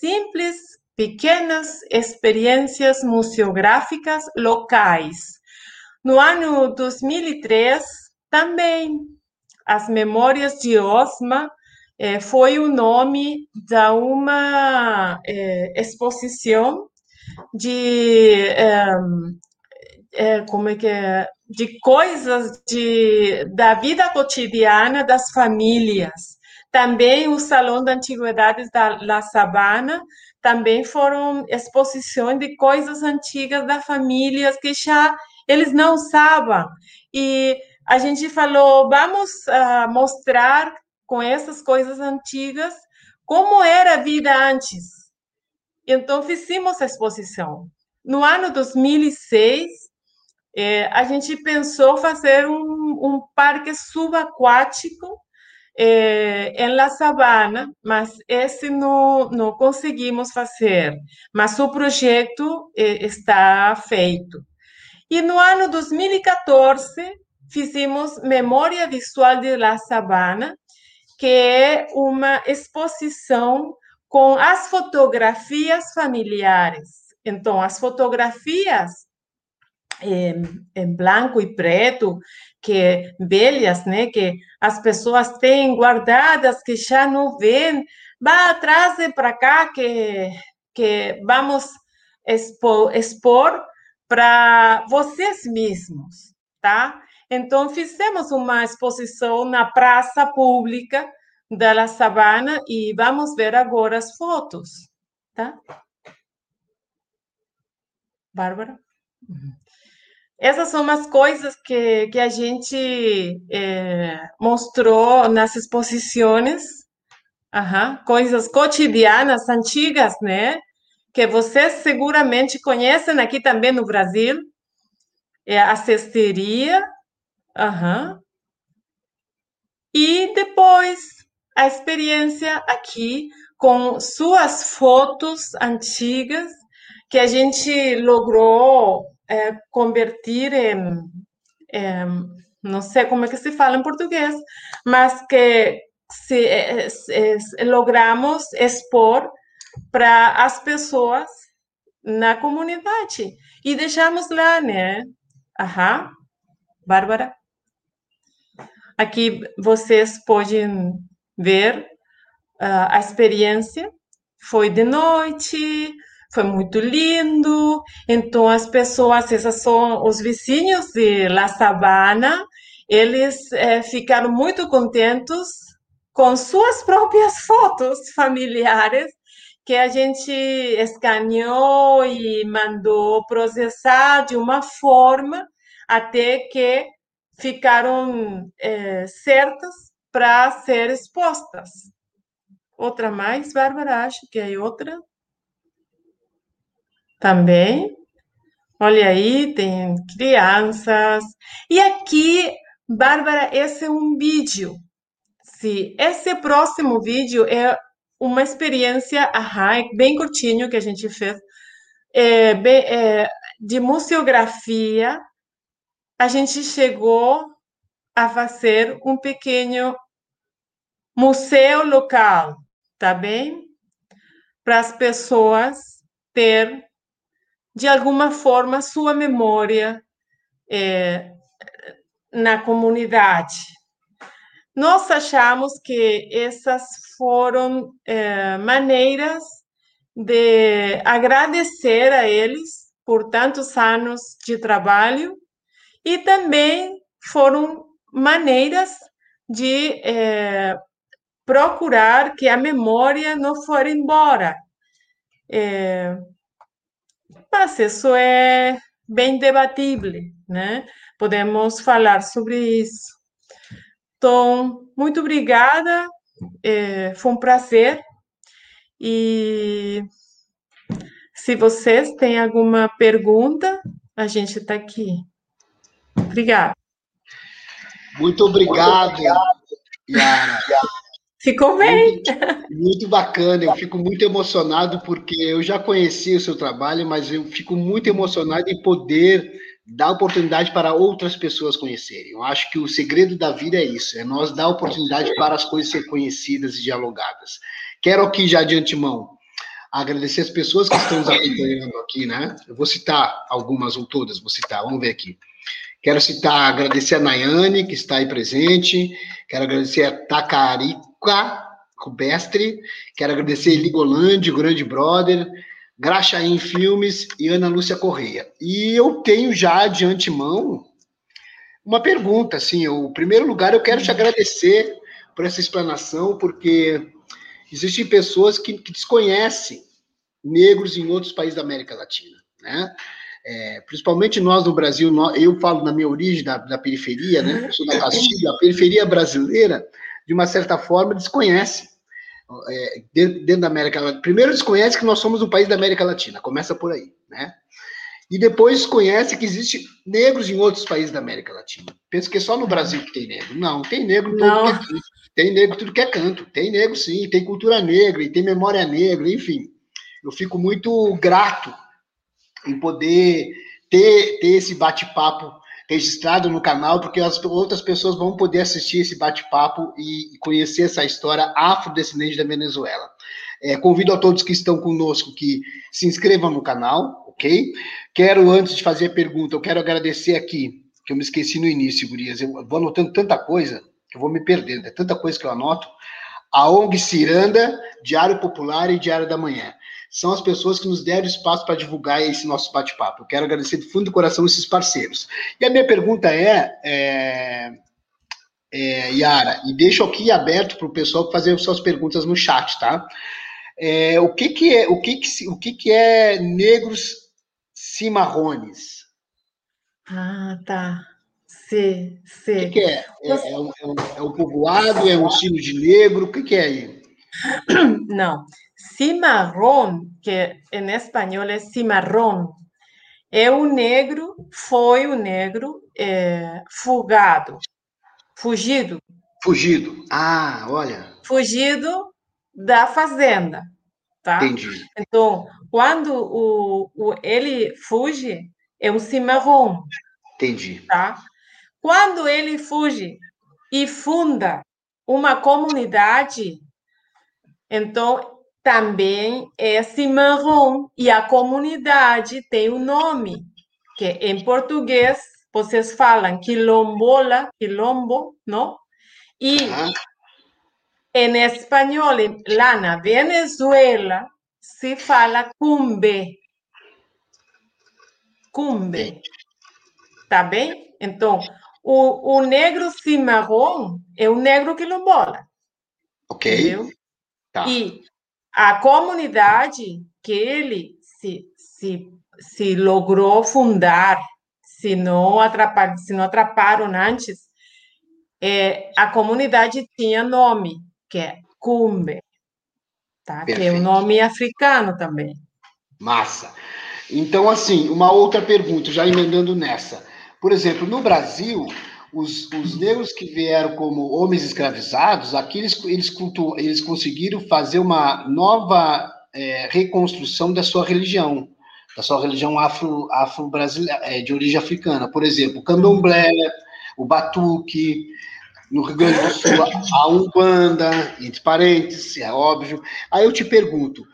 simples, pequenas experiências museográficas locais. No ano 2003, também, as memórias de Osma é, foi o nome de uma é, exposição de é, é, como é que é? de coisas de, da vida cotidiana das famílias. Também o Salão de Antiguidades da La Sabana também foram exposições de coisas antigas das famílias que já eles não sabem. E a gente falou, vamos uh, mostrar com essas coisas antigas, como era a vida antes. Então, fizemos a exposição. No ano 2006, eh, a gente pensou fazer um, um parque subaquático eh, em La Sabana, mas esse não, não conseguimos fazer. Mas o projeto eh, está feito. E no ano 2014, fizemos Memória Visual de La Sabana, que é uma exposição com as fotografias familiares. Então, as fotografias em, em, branco e preto, que velhas, né, que as pessoas têm guardadas, que já não vêem, vá atrás para cá que que vamos expor, expor para vocês mesmos, tá? Então, fizemos uma exposição na praça pública da La Sabana e vamos ver agora as fotos, tá? Bárbara? Uhum. Essas são as coisas que, que a gente é, mostrou nas exposições, uhum. coisas cotidianas, antigas, né? Que vocês seguramente conhecem aqui também no Brasil. É a cesteria, Aham. E depois a experiência aqui com suas fotos antigas que a gente logrou é, converter em, em não sei como é que se fala em português, mas que se, é, é, é logramos expor para as pessoas na comunidade e deixamos lá, né? Aham, Bárbara. Aqui vocês podem ver uh, a experiência. Foi de noite, foi muito lindo. Então, as pessoas, esses são os vizinhos de La Sabana, eles eh, ficaram muito contentes com suas próprias fotos familiares que a gente escaneou e mandou processar de uma forma até que ficaram eh, certas para ser expostas. Outra mais, Bárbara, acho que é outra. Também. Olha aí, tem crianças. E aqui, Bárbara, esse é um vídeo. Sim, esse próximo vídeo é uma experiência aha, bem curtinho que a gente fez, é, bem, é, de museografia. A gente chegou a fazer um pequeno museu local, tá bem? Para as pessoas ter de alguma forma, sua memória é, na comunidade. Nós achamos que essas foram é, maneiras de agradecer a eles por tantos anos de trabalho e também foram maneiras de é, procurar que a memória não for embora. É, mas isso é bem debatível, né? Podemos falar sobre isso. Então, muito obrigada, é, foi um prazer. E se vocês têm alguma pergunta, a gente está aqui. Obrigada. Muito obrigado, Yara. Ficou bem. Muito, muito, bacana, eu fico muito emocionado porque eu já conheci o seu trabalho, mas eu fico muito emocionado em poder dar oportunidade para outras pessoas conhecerem. Eu acho que o segredo da vida é isso, é nós dar oportunidade para as coisas serem conhecidas e dialogadas. Quero aqui já de antemão agradecer as pessoas que estão nos acompanhando aqui, né? Eu vou citar algumas ou todas, vou citar, vamos ver aqui. Quero citar, agradecer a Nayane, que está aí presente. Quero agradecer a Takarica Rubestre. Quero agradecer a Ligolande, o grande brother. Graxaim Filmes e Ana Lúcia Correia. E eu tenho já de antemão uma pergunta, assim, em primeiro lugar eu quero te agradecer por essa explanação, porque existem pessoas que, que desconhecem negros em outros países da América Latina, né? É, principalmente nós no Brasil, nós, eu falo na minha origem, da, da periferia, né? Eu sou da Castilha, a periferia brasileira, de uma certa forma, desconhece. É, dentro, dentro, da América Latina. Primeiro, desconhece que nós somos um país da América Latina, começa por aí, né? E depois desconhece que existe negros em outros países da América Latina. Pensa que é só no Brasil que tem negro. Não, tem negro todo que é. Tem negro tudo que é canto. Tem negro sim, tem cultura negra, e tem memória negra, enfim. Eu fico muito grato em poder ter, ter esse bate-papo registrado no canal, porque as outras pessoas vão poder assistir esse bate-papo e conhecer essa história afrodescendente da Venezuela. É, convido a todos que estão conosco que se inscrevam no canal, ok? Quero, antes de fazer a pergunta, eu quero agradecer aqui, que eu me esqueci no início, Gurias, eu vou anotando tanta coisa, que eu vou me perdendo, é tanta coisa que eu anoto. A ONG Ciranda, Diário Popular e Diário da Manhã são as pessoas que nos deram espaço para divulgar esse nosso bate-papo. Eu quero agradecer do fundo do coração esses parceiros. E a minha pergunta é, é, é Yara, e deixo aqui aberto para o pessoal fazer suas perguntas no chat, tá? É, o que que é, o que que, o que que é negros cimarrones? Ah, tá. Sim, sim. O que, que é? É, é, um, é, um, é um povoado? É um estilo de negro? O que, que é aí? Não. Cimarrón, que em espanhol é cimarrón, é o negro, foi o negro é, fugado, fugido. Fugido. Ah, olha. Fugido da fazenda, tá? Entendi. Então, quando o, o ele fuge, é um cimarrón. Entendi. Tá? quando ele fuge e funda uma comunidade, então também é cimarrão e a comunidade tem um nome que em português vocês falam quilombola, quilombo, não? E uhum. em espanhol, lá na Venezuela, se fala cumbe. Cumbe. Tá bem? Então, o, o negro cimarrão é o negro quilombola. Ok. Tá. E a comunidade que ele se, se, se logrou fundar, se não, atrapalharam, se não atraparam antes, é, a comunidade tinha nome, que é Cumbe, tá? que é um nome africano também. Massa. Então, assim, uma outra pergunta, já emendando nessa. Por exemplo, no Brasil, os, os negros que vieram como homens escravizados, aqui eles, eles, eles conseguiram fazer uma nova é, reconstrução da sua religião, da sua religião afro, afro é, de origem africana. Por exemplo, o candomblé, o batuque, no Rio Grande do Sul, a Umbanda, entre parênteses, é óbvio. Aí eu te pergunto,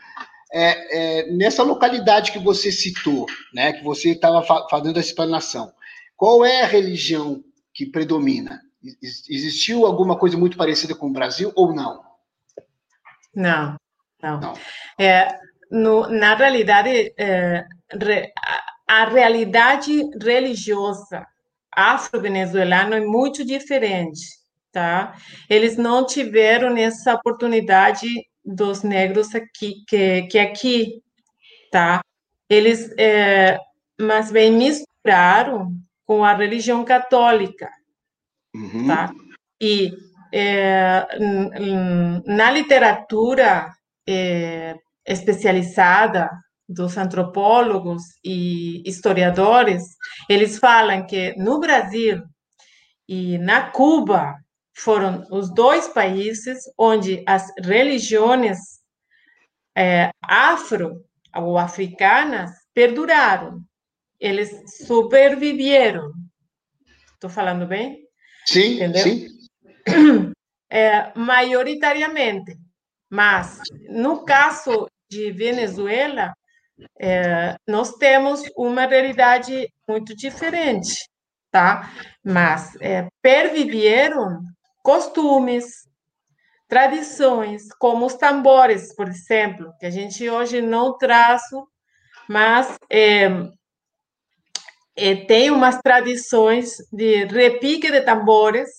é, é, nessa localidade que você citou, né, que você estava fazendo a explanação, qual é a religião que predomina? Existiu alguma coisa muito parecida com o Brasil ou não? Não, não. não. É, no, na realidade, é, a realidade religiosa afro-venezuelana é muito diferente, tá? Eles não tiveram essa oportunidade dos negros aqui, que, que aqui, tá? Eles, é, mas bem misturaram com a religião católica, uhum. tá? E é, na literatura é, especializada dos antropólogos e historiadores, eles falam que no Brasil e na Cuba foram os dois países onde as religiões é, afro ou africanas perduraram eles sobreviveram. Estou falando bem? Sim, Entendeu? sim. [clears throat] É, maioritariamente. Mas, no caso de Venezuela, é, nós temos uma realidade muito diferente, tá? Mas é, perviveram costumes, tradições, como os tambores, por exemplo, que a gente hoje não traz, mas é, é, tem umas tradições de repique de tambores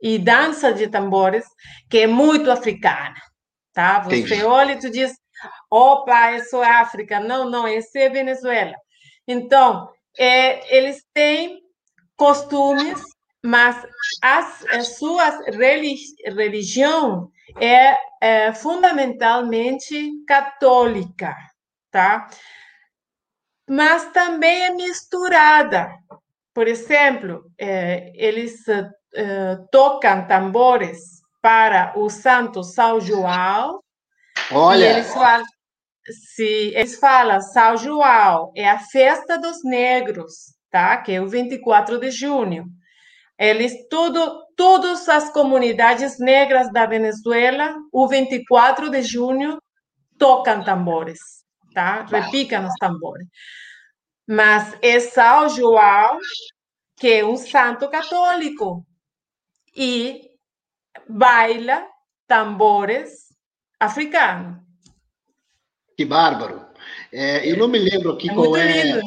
e dança de tambores que é muito africana, tá? Você Entendi. olha e tu diz, opa, isso é África. Não, não, esse é Venezuela. Então, é, eles têm costumes, mas as, as suas religi religião é, é fundamentalmente católica, tá? Mas também é misturada. Por exemplo, é, eles é, tocam tambores para o Santo São João. Olha! Eles falam, se, eles falam São João é a festa dos negros, tá? Que é o 24 de junho. Eles tudo, todas as comunidades negras da Venezuela, o 24 de junho tocam tambores tá? Repica nos tambores. Mas é São João, que é um santo católico, e baila tambores africanos. Que bárbaro. É, eu não me lembro aqui é qual é. Lindo.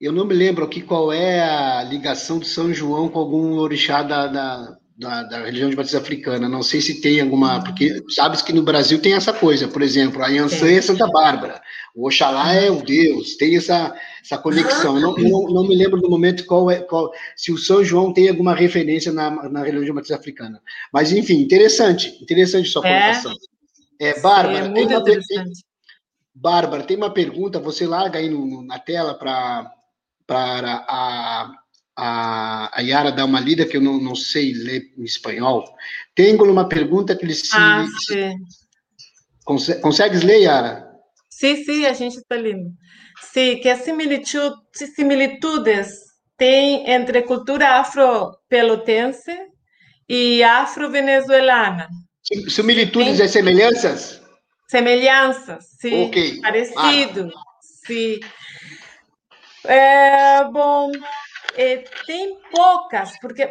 Eu não me lembro aqui qual é a ligação de São João com algum orixá da, da, da, da, religião de matriz africana. Não sei se tem alguma, uhum. porque sabes que no Brasil tem essa coisa, por exemplo, a Yansan é Santa Bárbara, o Oxalá é o Deus, tem essa, essa conexão. Eu não, não, não, me lembro no momento qual é, qual, se o São João tem alguma referência na, na religião matriz africana. Mas, enfim, interessante, interessante sua é? colocação. É, Bárbara, Sim, é tem uma, tem, Bárbara, tem uma pergunta, você larga aí no, na tela para a a, a Yara dá uma lida que eu não, não sei ler em espanhol. Tenho uma pergunta que ele se. Ah, sim. Conse consegues ler, Yara? Sim, sim, a gente está lendo. Sim, que similitude, similitudes tem entre cultura afro-pelotense e afro-venezuelana. Similitudes e semelhanças? Semelhanças, sim. Ok. Parecido, ah. sim. É, bom, é, tem poucas, porque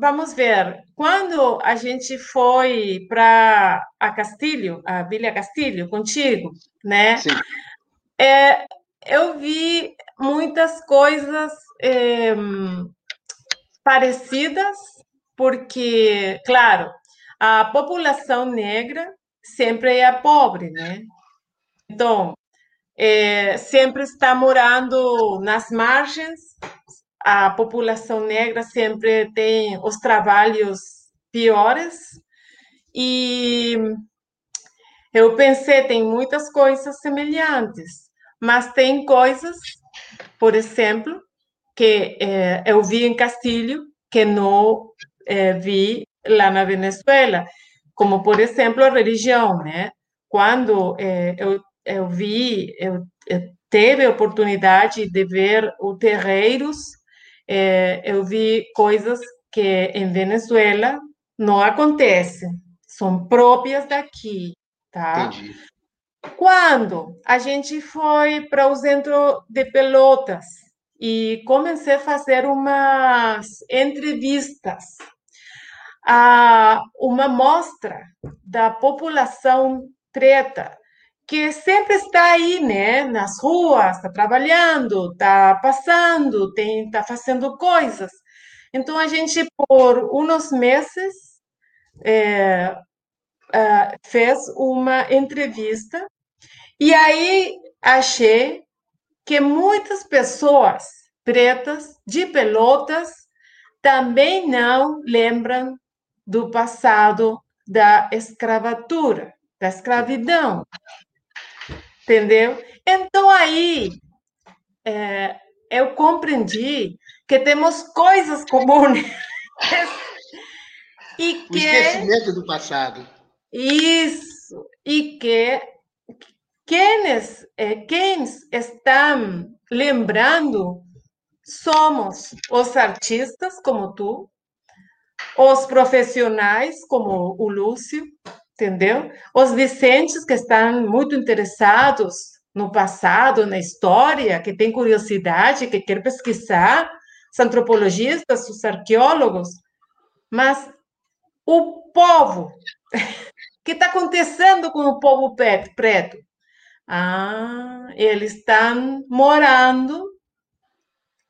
vamos ver, quando a gente foi para a Castilho, a Vila Castilho, contigo, né? Sim. É, eu vi muitas coisas é, parecidas, porque, claro, a população negra sempre é pobre, né? Então, é, sempre está morando nas margens, a população negra sempre tem os trabalhos piores, e eu pensei, tem muitas coisas semelhantes, mas tem coisas, por exemplo, que é, eu vi em Castilho que não é, vi lá na Venezuela, como, por exemplo, a religião, né? Quando é, eu eu vi, eu, eu teve a oportunidade de ver o terreiros, é, eu vi coisas que em Venezuela não acontecem, são próprias daqui, tá? Entendi. Quando a gente foi para o centro de Pelotas e comecei a fazer umas entrevistas, a uma mostra da população preta que sempre está aí, né, nas ruas, está trabalhando, está passando, está fazendo coisas. Então a gente por uns meses é, é, fez uma entrevista e aí achei que muitas pessoas pretas de Pelotas também não lembram do passado da escravatura, da escravidão entendeu? Então aí é, eu compreendi que temos coisas comuns. [laughs] e que, o esquecimento do passado. Isso, e que quienes, é, quem estão lembrando somos os artistas, como tu, os profissionais, como o Lúcio, entendeu? Os Vicentes que estão muito interessados no passado, na história, que tem curiosidade, que quer pesquisar, os antropologistas, os arqueólogos, mas o povo, o [laughs] que está acontecendo com o povo preto? Ah, eles estão morando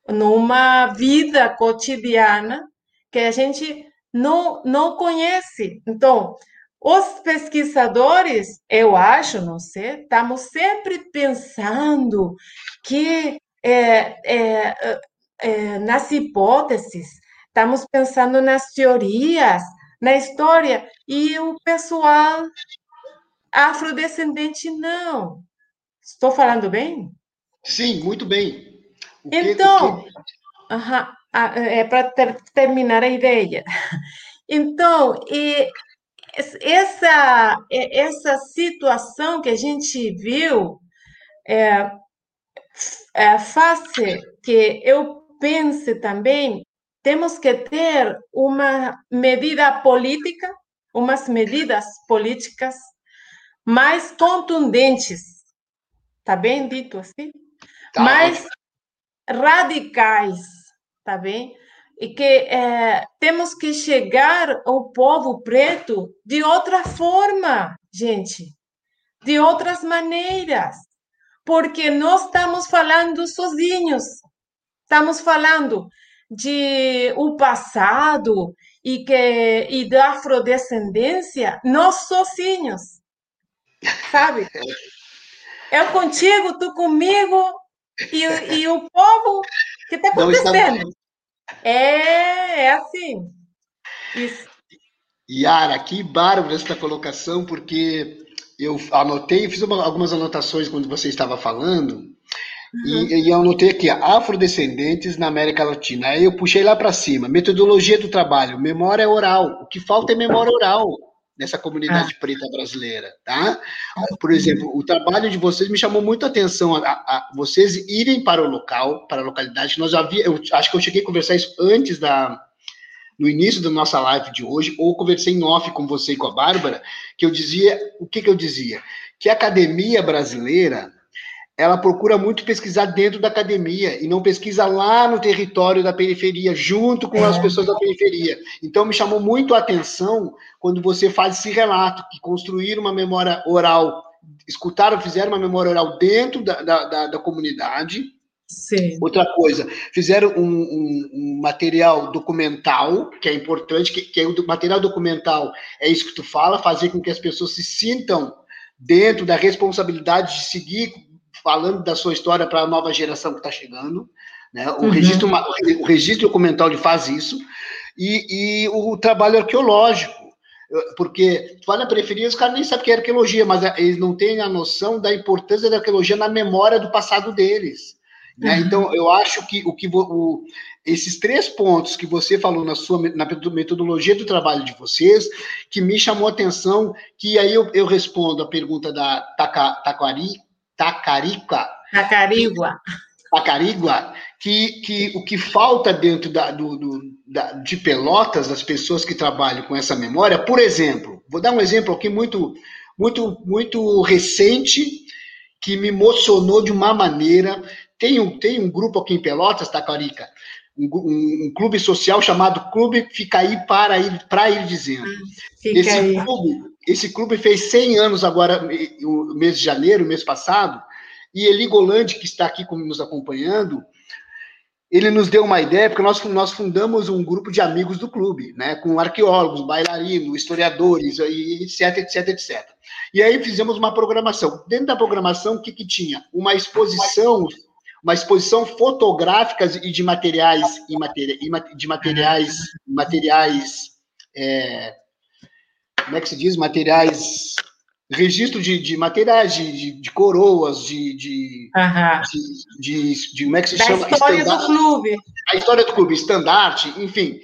numa vida cotidiana que a gente não, não conhece. Então, os pesquisadores, eu acho, não sei, estamos sempre pensando que é, é, é, nas hipóteses, estamos pensando nas teorias, na história, e o pessoal afrodescendente não. Estou falando bem? Sim, muito bem. O então, que, que... Uh -huh, é para ter, terminar a ideia. [laughs] Então, e essa, essa situação que a gente viu é, é, faz que eu pense também temos que ter uma medida política, umas medidas políticas mais contundentes, tá bem dito assim? Tá mais radicais, tá bem? E que é, temos que chegar ao povo preto de outra forma, gente, de outras maneiras, porque nós estamos falando sozinhos, estamos falando de o passado e que e da afrodescendência, nós sozinhos, sabe? Eu contigo, tu comigo e, e o povo que está acontecendo. É, é assim. Isso. Yara, que bárbaro esta colocação, porque eu anotei, fiz uma, algumas anotações quando você estava falando, uhum. e, e eu anotei aqui, afrodescendentes na América Latina. Aí eu puxei lá para cima, metodologia do trabalho, memória oral. O que falta é memória oral. Nessa comunidade ah. preta brasileira, tá? Por exemplo, o trabalho de vocês me chamou muito a atenção, a, a, vocês irem para o local, para a localidade. Nós havia, eu acho que eu cheguei a conversar isso antes da no início da nossa live de hoje, ou conversei em off com você e com a Bárbara, que eu dizia, o que, que eu dizia? Que a academia brasileira, ela procura muito pesquisar dentro da academia e não pesquisa lá no território da periferia, junto com as é. pessoas da periferia. Então, me chamou muito a atenção quando você faz esse relato, que construir uma memória oral, escutaram, fizeram uma memória oral dentro da, da, da, da comunidade, Sim. Outra coisa, fizeram um, um, um, material documental, que é importante, que, que é o material documental é isso que tu fala, fazer com que as pessoas se sintam dentro da responsabilidade de seguir falando da sua história para a nova geração que está chegando. Né? O, uhum. registro, o registro documental faz isso, e, e o trabalho arqueológico, porque tu periferia, os caras nem sabem o que é arqueologia, mas eles não têm a noção da importância da arqueologia na memória do passado deles. Né? Uhum. Então, eu acho que o que o, esses três pontos que você falou na sua na metodologia do trabalho de vocês, que me chamou a atenção, que aí eu, eu respondo a pergunta da Taquari, Tacarica. Tacarigua. Tacarigua, que, que o que falta dentro da, do, do, da, de Pelotas, das pessoas que trabalham com essa memória, por exemplo, vou dar um exemplo aqui muito, muito, muito recente, que me emocionou de uma maneira tem um, tem um grupo aqui em Pelotas, Tacarica, um, um, um, clube social chamado Clube Fica Aí para ir, para ir dizendo. Ah, esse, aí. Clube, esse clube fez 100 anos agora, no mês de janeiro, mês passado, e Eli Golandi, que está aqui nos acompanhando, ele nos deu uma ideia, porque nós, nós fundamos um grupo de amigos do clube, né, com arqueólogos, bailarinos, historiadores, etc, etc, etc. E aí fizemos uma programação. Dentro da programação, o que, que tinha? Uma exposição uma exposição fotográfica e de materiais, de materiais, materiais, é, como é que se diz? Materiais, registro de, de materiais, de, de, de coroas, de, de, de, de, como é que se da chama? A história do clube. A história do clube, estandarte, enfim.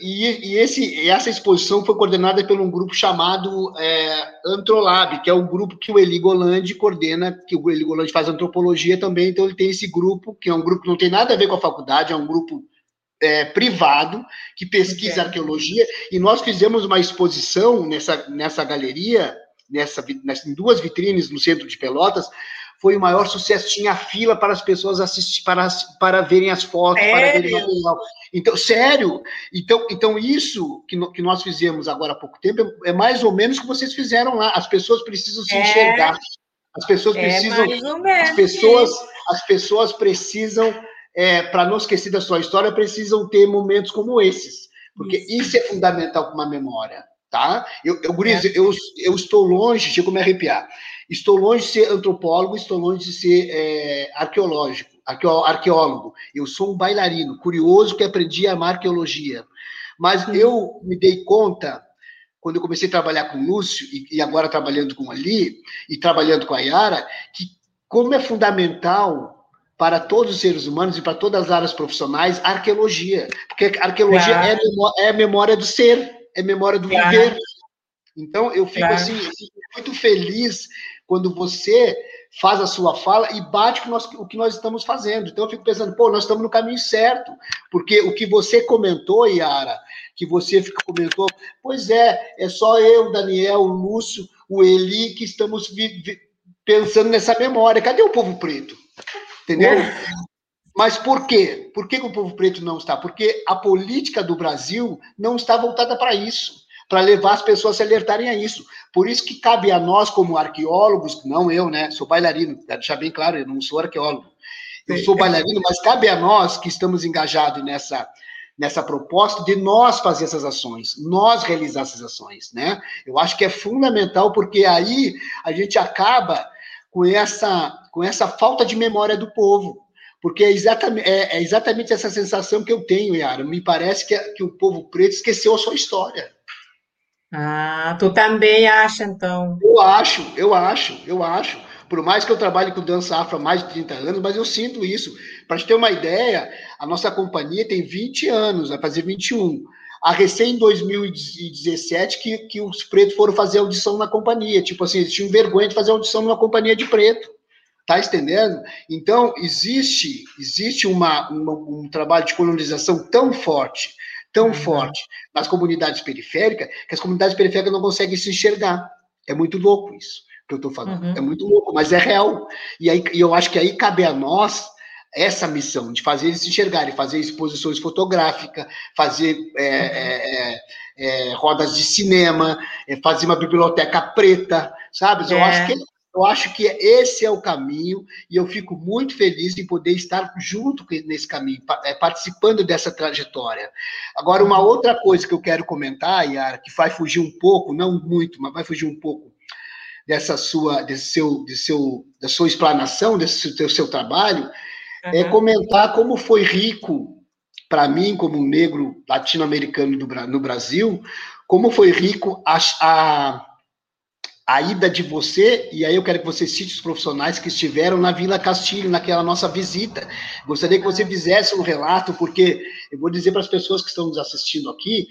E, e, esse, essa exposição foi coordenada por um grupo chamado é, Antrolab, que é o grupo que o Eli Golandi coordena, que o Eli Golandi faz antropologia também, então ele tem esse grupo, que é um grupo que não tem nada a ver com a faculdade, é um grupo é, privado que pesquisa arqueologia, e nós fizemos uma exposição nessa, nessa galeria, nessa, nessa, em duas vitrines no centro de Pelotas, foi o maior sucesso. Tinha fila para as pessoas assistir, para, para verem as fotos, sério? para verem o material. Então, sério. Então, então isso que, no, que nós fizemos agora há pouco tempo é, é mais ou menos o que vocês fizeram lá. As pessoas precisam se é. enxergar. As pessoas é precisam. as pessoas, as pessoas precisam, é, para não esquecer da sua história, precisam ter momentos como esses. Porque isso, isso é fundamental para uma memória tá? Eu, eu, Guriz, é. eu, eu estou longe, chego a me arrepiar. Estou longe de ser antropólogo, estou longe de ser é, arqueológico, arqueólogo. Eu sou um bailarino, curioso que aprendi a amar arqueologia. Mas eu me dei conta, quando eu comecei a trabalhar com o Lúcio, e, agora trabalhando com Ali, e trabalhando com a Yara, que como é fundamental para todos os seres humanos e para todas as áreas profissionais arqueologia. Porque arqueologia é, é a memória do ser, é memória do claro. viver. Então, eu fico claro. assim, muito feliz quando você faz a sua fala e bate com nós, o que nós estamos fazendo. Então, eu fico pensando, pô, nós estamos no caminho certo, porque o que você comentou, Yara, que você comentou, pois é, é só eu, Daniel, o Lúcio, o Eli, que estamos pensando nessa memória. Cadê o povo preto? Entendeu? É. Mas por quê? Por que, que o povo preto não está? Porque a política do Brasil não está voltada para isso para levar as pessoas a se alertarem a isso. Por isso que cabe a nós, como arqueólogos, não eu, né? Sou bailarino, quero deixar bem claro, eu não sou arqueólogo. Eu sou bailarino, mas cabe a nós que estamos engajados nessa, nessa proposta de nós fazer essas ações, nós realizar essas ações, né? Eu acho que é fundamental, porque aí a gente acaba com essa, com essa falta de memória do povo. Porque é exatamente, é, é exatamente essa sensação que eu tenho, Yara. Me parece que, que o povo preto esqueceu a sua história. Ah, tu também acha, então? Eu acho, eu acho, eu acho. Por mais que eu trabalhe com dança afro há mais de 30 anos, mas eu sinto isso. Para te ter uma ideia, a nossa companhia tem 20 anos, vai fazer 21. A recém 2017 que, que os pretos foram fazer audição na companhia. Tipo assim, eles tinham vergonha de fazer audição numa companhia de preto. Tá entendendo? Então, existe, existe uma, uma um trabalho de colonização tão forte, tão uhum. forte nas comunidades periféricas, que as comunidades periféricas não conseguem se enxergar. É muito louco isso que eu estou falando. Uhum. É muito louco, mas é real. E aí e eu acho que aí cabe a nós essa missão de fazer eles se enxergarem, fazer exposições fotográficas, fazer é, é, é, é rodas de cinema, é, fazer uma biblioteca preta, sabe? Eu é. acho que eu acho que esse é o caminho e eu fico muito feliz em poder estar junto nesse caminho, participando dessa trajetória. Agora, uma outra coisa que eu quero comentar, Yara, que vai fugir um pouco, não muito, mas vai fugir um pouco dessa sua, desse seu, desse seu, da sua explanação, desse seu, seu trabalho. É comentar como foi rico para mim, como um negro latino-americano no Brasil, como foi rico a, a, a, ida de você, e aí eu quero que você cite os profissionais que estiveram na Vila Castilho, naquela nossa visita. Gostaria que você fizesse um relato, porque eu vou dizer para as pessoas que estão nos assistindo aqui,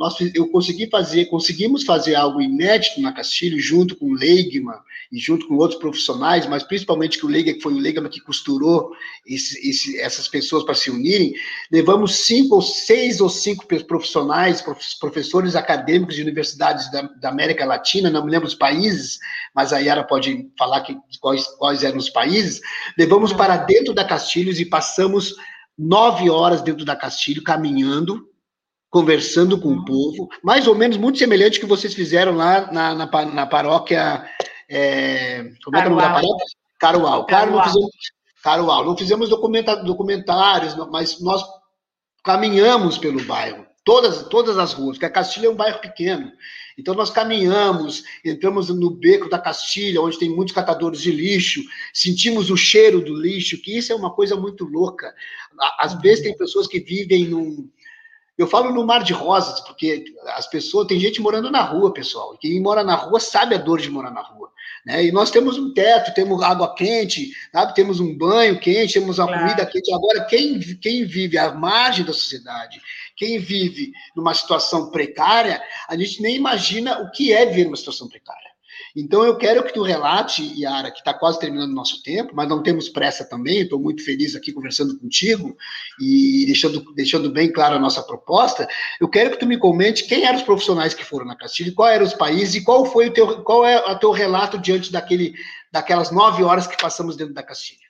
nós, eu consegui fazer, conseguimos fazer algo inédito na Castilho, junto com o Leigman e junto com outros profissionais, mas principalmente que o Leigman, que foi o Leigman que costurou esse, esse, essas pessoas para se unirem, levamos cinco ou seis ou cinco profissionais, professores acadêmicos de universidades da, da América Latina, não me lembro os países, mas a Yara pode falar que, quais, quais eram os países, levamos para dentro da Castilhos e passamos nove horas dentro da Castilho, caminhando, conversando com o uhum. povo, mais ou menos muito semelhante ao que vocês fizeram lá na, na, na paróquia. É, como é que é o nome da paróquia? Carual. Não fizemos, Carual. Não fizemos documentários, mas nós caminhamos pelo bairro, todas, todas as ruas, porque a Castilha é um bairro pequeno. Então nós caminhamos, entramos no beco da Castilha, onde tem muitos catadores de lixo, sentimos o cheiro do lixo, que isso é uma coisa muito louca. Às vezes tem pessoas que vivem num, eu falo no mar de rosas, porque as pessoas, tem gente morando na rua, pessoal. Quem mora na rua sabe a dor de morar na rua. Né? E nós temos um teto, temos água quente, sabe? temos um banho quente, temos uma claro. comida quente. Agora, quem, quem vive à margem da sociedade, quem vive numa situação precária, a gente nem imagina o que é viver numa situação precária. Então, eu quero que tu relate, Yara, que está quase terminando o nosso tempo, mas não temos pressa também, estou muito feliz aqui conversando contigo e deixando, deixando bem claro a nossa proposta. Eu quero que tu me comente quem eram os profissionais que foram na Castilho, qual eram os países e qual foi o teu, qual é o teu relato diante daquele, daquelas nove horas que passamos dentro da Castilho.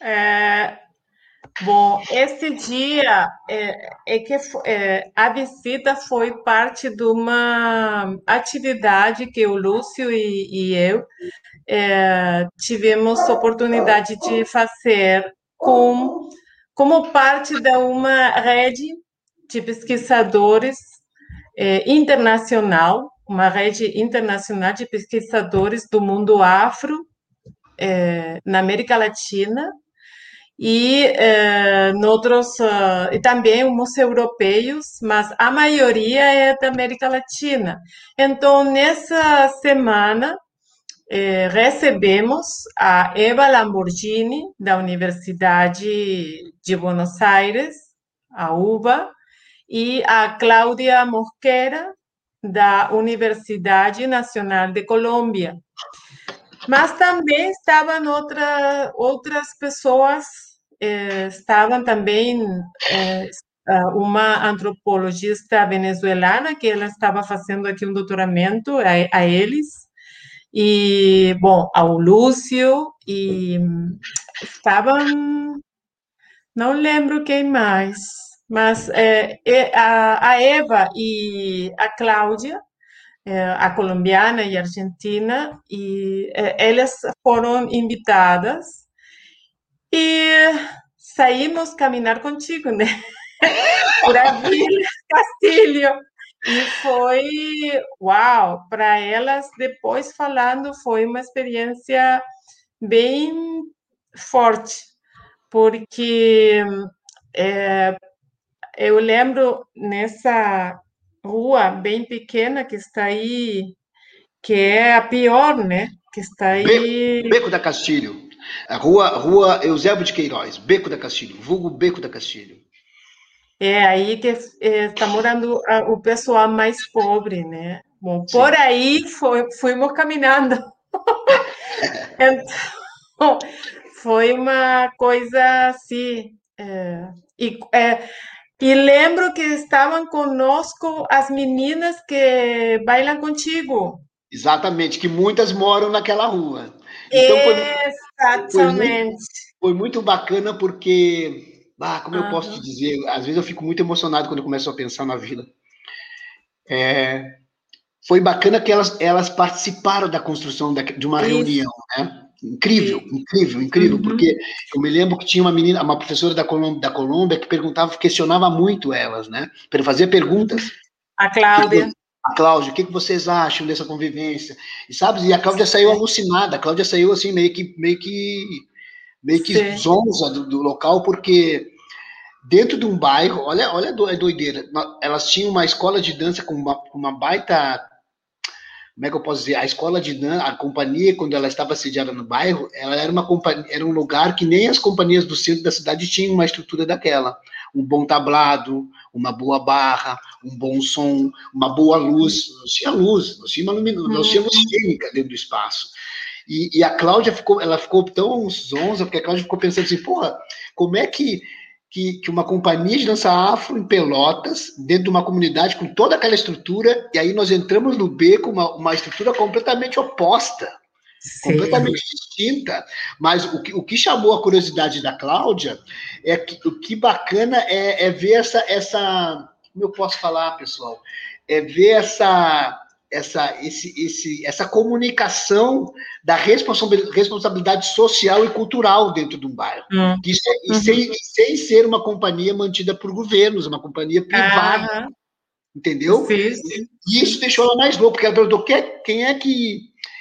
É, Bom, esse dia é, é que é, a visita foi parte de uma atividade que o Lúcio e, e eu é, tivemos oportunidade de fazer com, como parte de uma rede de pesquisadores é, internacional, uma rede internacional de pesquisadores do mundo afro é, na América Latina e eh, uh, e também uns europeus, mas a maioria é da América Latina. Então nessa semana eh, recebemos a Eva Lamborghini da Universidade de Buenos Aires, a UBA, e a Cláudia Mosquera da Universidade Nacional de Colômbia. Mas também estavam outra, outras pessoas eh, estavam também eh, uma antropologista venezuelana que ela estava fazendo aqui um doutoramento a, a eles e bom ao Lúcio e estavam não lembro quem mais mas é, a, a Eva e a Cláudia a colombiana e a argentina e elas foram invitadas e saímos caminhar contigo, né? [laughs] Por Vila Castilho. E foi, uau, para elas, depois falando, foi uma experiência bem forte, porque é, eu lembro nessa rua bem pequena que está aí, que é a pior, né? Que está aí. Beco, Beco da Castilho. Rua, Rua Eusébio de Queiroz, Beco da Castilho, vulgo Beco da Castilho. É aí que está morando o pessoal mais pobre, né? Bom, por aí foi, fomos caminhando. [laughs] então, foi uma coisa assim. É, e, é, e lembro que estavam conosco as meninas que bailam contigo. Exatamente, que muitas moram naquela rua. Então, Exatamente. Foi, muito, foi muito bacana porque, ah, como uhum. eu posso te dizer, às vezes eu fico muito emocionado quando eu começo a pensar na vila. É, foi bacana que elas, elas participaram da construção de uma Isso. reunião, né? Incrível, incrível, incrível, uhum. porque eu me lembro que tinha uma menina, uma professora da Colômbia, da Colômbia que perguntava, questionava muito elas, né? Para fazer perguntas. A Cláudia. Cláudia, o que, que vocês acham dessa convivência? E sabe, e a Cláudia saiu alucinada, a Cláudia saiu assim, meio que, meio que, meio que zonza do, do local, porque dentro de um bairro, olha, olha a doideira, elas tinham uma escola de dança com uma, uma baita como é que eu posso dizer, a escola de dança, a companhia, quando ela estava sediada no bairro, ela era uma companhia, era um lugar que nem as companhias do centro da cidade tinham uma estrutura daquela. Um bom tablado, uma boa barra, um bom som, uma boa luz. Nós tinha luz, nós tínhamos, luminoso, nós tínhamos cênica dentro do espaço. E, e, a Cláudia ficou, ela ficou tão zonza, porque a Cláudia ficou pensando assim, porra, como é que que, que uma companhia de dança afro em Pelotas, dentro de uma comunidade com toda aquela estrutura, e aí nós entramos no B com uma, uma estrutura completamente oposta, Sim. completamente distinta. Mas o que, o que chamou a curiosidade da Cláudia é que o que bacana é, é ver essa, essa. Como eu posso falar, pessoal? É ver essa essa, esse, esse, essa comunicação da responsabilidade social e cultural dentro de um bairro. Hum. Isso, é, uhum. sem, sem, ser uma companhia mantida por governos, uma companhia privada. Entendeu? Sim, sim. E isso deixou ela mais louca, porque ela perguntou quem é que.